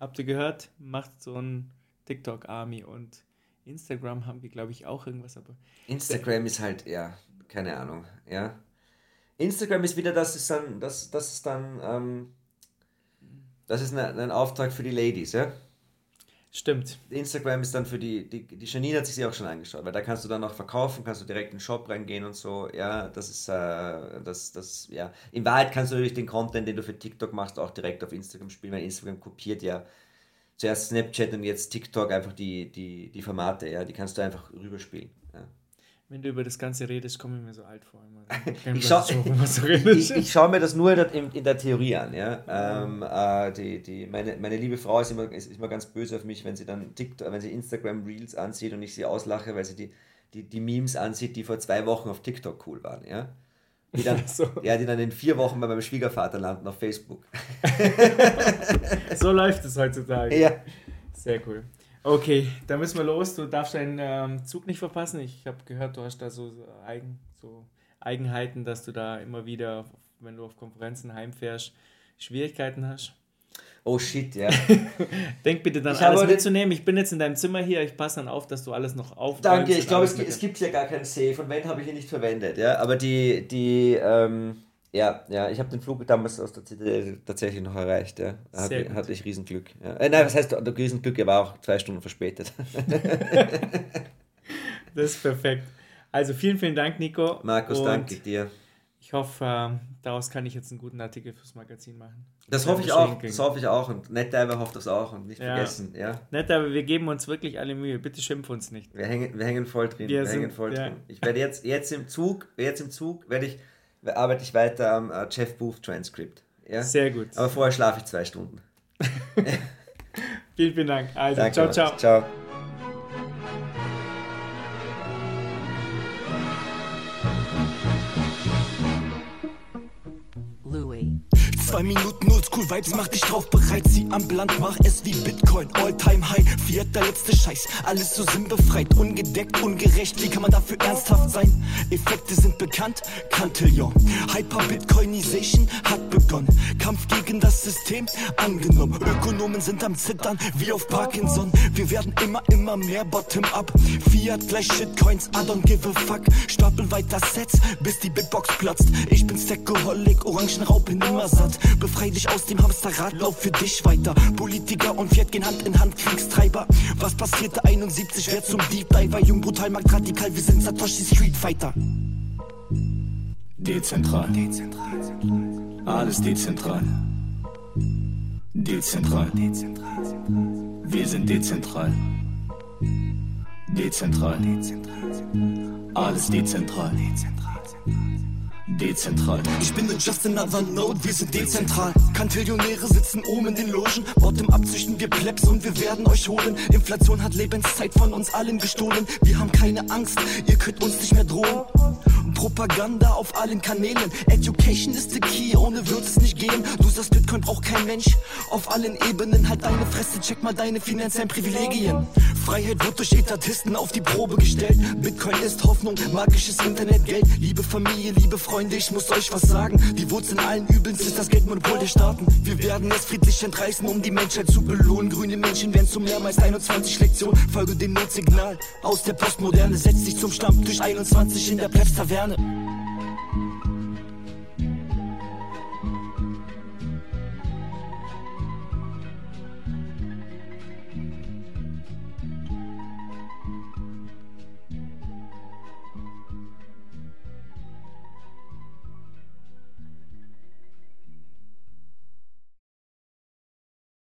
Habt ihr gehört? Macht so ein TikTok-Army und Instagram haben wir, glaube ich, auch irgendwas, aber. Instagram ist halt, ja, keine Ahnung, ja. Instagram ist wieder, das ist dann, das, das ist dann, ähm, das ist ein, ein Auftrag für die Ladies, ja? Stimmt. Instagram ist dann für die, die, die Janine hat sich sie auch schon angeschaut, weil da kannst du dann auch verkaufen, kannst du direkt in den Shop reingehen und so, ja, das ist, äh, das, das, ja. In Wahrheit kannst du natürlich den Content, den du für TikTok machst, auch direkt auf Instagram spielen, weil Instagram kopiert ja zuerst Snapchat und jetzt TikTok einfach die, die, die Formate, ja, die kannst du einfach rüberspielen, wenn du über das Ganze redest, komme ich mir so alt vor. ich, scha so ich, ich schaue mir das nur in, in der Theorie an. Ja? Ähm, äh, die, die, meine, meine liebe Frau ist immer, ist immer ganz böse auf mich, wenn sie dann TikTok, wenn sie Instagram Reels ansieht und ich sie auslache, weil sie die, die, die Memes ansieht, die vor zwei Wochen auf TikTok cool waren. Ja? Die dann, so. ja, die dann in vier Wochen bei meinem Schwiegervater landen auf Facebook. so läuft es heutzutage. Ja. Sehr cool. Okay, dann müssen wir los. Du darfst deinen ähm, Zug nicht verpassen. Ich habe gehört, du hast da so, Eigen, so Eigenheiten, dass du da immer wieder, wenn du auf Konferenzen heimfährst, Schwierigkeiten hast. Oh shit, ja. Denk bitte dann Ich alles mitzunehmen. Ich bin jetzt in deinem Zimmer hier. Ich passe dann auf, dass du alles noch aufräumst. Danke, ich glaube, es, es gibt hier gar keinen Safe und wenn, habe ich ihn nicht verwendet, ja. Aber die, die, ähm, ja, ja, ich habe den Flug damals aus der CDL tatsächlich noch erreicht, ja. Da Sehr hatte, ich Riesenglück. Ja. Äh, nein, was heißt Riesenglück? Er war auch zwei Stunden verspätet. Das ist perfekt. Also vielen, vielen Dank, Nico. Markus, Und danke dir. Ich hoffe, ähm, daraus kann ich jetzt einen guten Artikel fürs Magazin machen. Das hoffe ich auch, das hoffe ich auch und NetDiver hofft das auch und nicht Ja. vergessen, ja. Nett, aber wir geben uns wirklich alle Mühe. Bitte schimpf uns nicht. Wir hängen, wir hängen voll drin. Wir Wir, sind- hängen voll ja. drin. Ich werde jetzt, jetzt im Zug, jetzt im Zug werde ich, arbeite ich weiter am äh, Jeff Booth Transcript. Ja? Sehr gut. Aber vorher schlafe ich zwei Stunden. Vielen, vielen Dank. Also, Danke, ciao, ciao. Ciao. Zwei Minuten Oldschool Vibes, mach dich drauf bereit, zieh am Land, mach es wie Bitcoin, All-Time High, Fiat der letzte Scheiß, alles so sinnbefreit, ungedeckt, ungerecht, wie kann man dafür ernsthaft sein? Effekte sind bekannt, Cantillon, Hyper-Bitcoinization hat begonnen, Kampf gegen das System angenommen, Ökonomen sind am Zittern, wie auf Parkinson, wir werden immer, immer mehr Bottom-up, Fiat gleich Shitcoins, I don't give a fuck, stapeln weiter Sets, bis die Big Box platzt, ich bin Stackaholic, Orangenraupe nimmer satt, befrei dich aus dem Hamsterrad, lauf für dich weiter, Politiker und Fiat gehen Hand in Hand, Kriegstreiber, was passierte 71, wer zum Deep Diver, jung, brutal, radikal, wir sind Satoshi Street Fighter. Dezentral. Alles dezentral. Dezentral. Wir sind dezentral. Dezentral. Alles dezentral. Dezentral. Ich bin nur just another node, wir sind dezentral. Kantillionäre sitzen oben in den Logen. Bottom up züchten wir Plebs und wir werden euch holen. Inflation hat Lebenszeit von uns allen gestohlen. Wir haben keine Angst, ihr könnt uns nicht mehr drohen. Propaganda auf allen Kanälen. Education ist the key, ohne wird es nicht gehen. Du sagst, Bitcoin braucht kein Mensch. Auf allen Ebenen halt deine Fresse, check mal deine finanziellen Privilegien. Freiheit wird durch Etatisten auf die Probe gestellt. Bitcoin ist Hoffnung, magisches Internet, Geld. Liebe Familie, liebe Freunde, ich muss euch was sagen. Die Wurzeln allen Übels ist das Geldmonopol der Staaten. Wir werden es friedlich entreißen, um die Menschheit zu belohnen. Grüne Menschen werden zum mehrmals 21 Lektion. Folge dem Notsignal aus der Postmoderne. Setz dich zum Stammtisch 21 in der Plebs Taverne.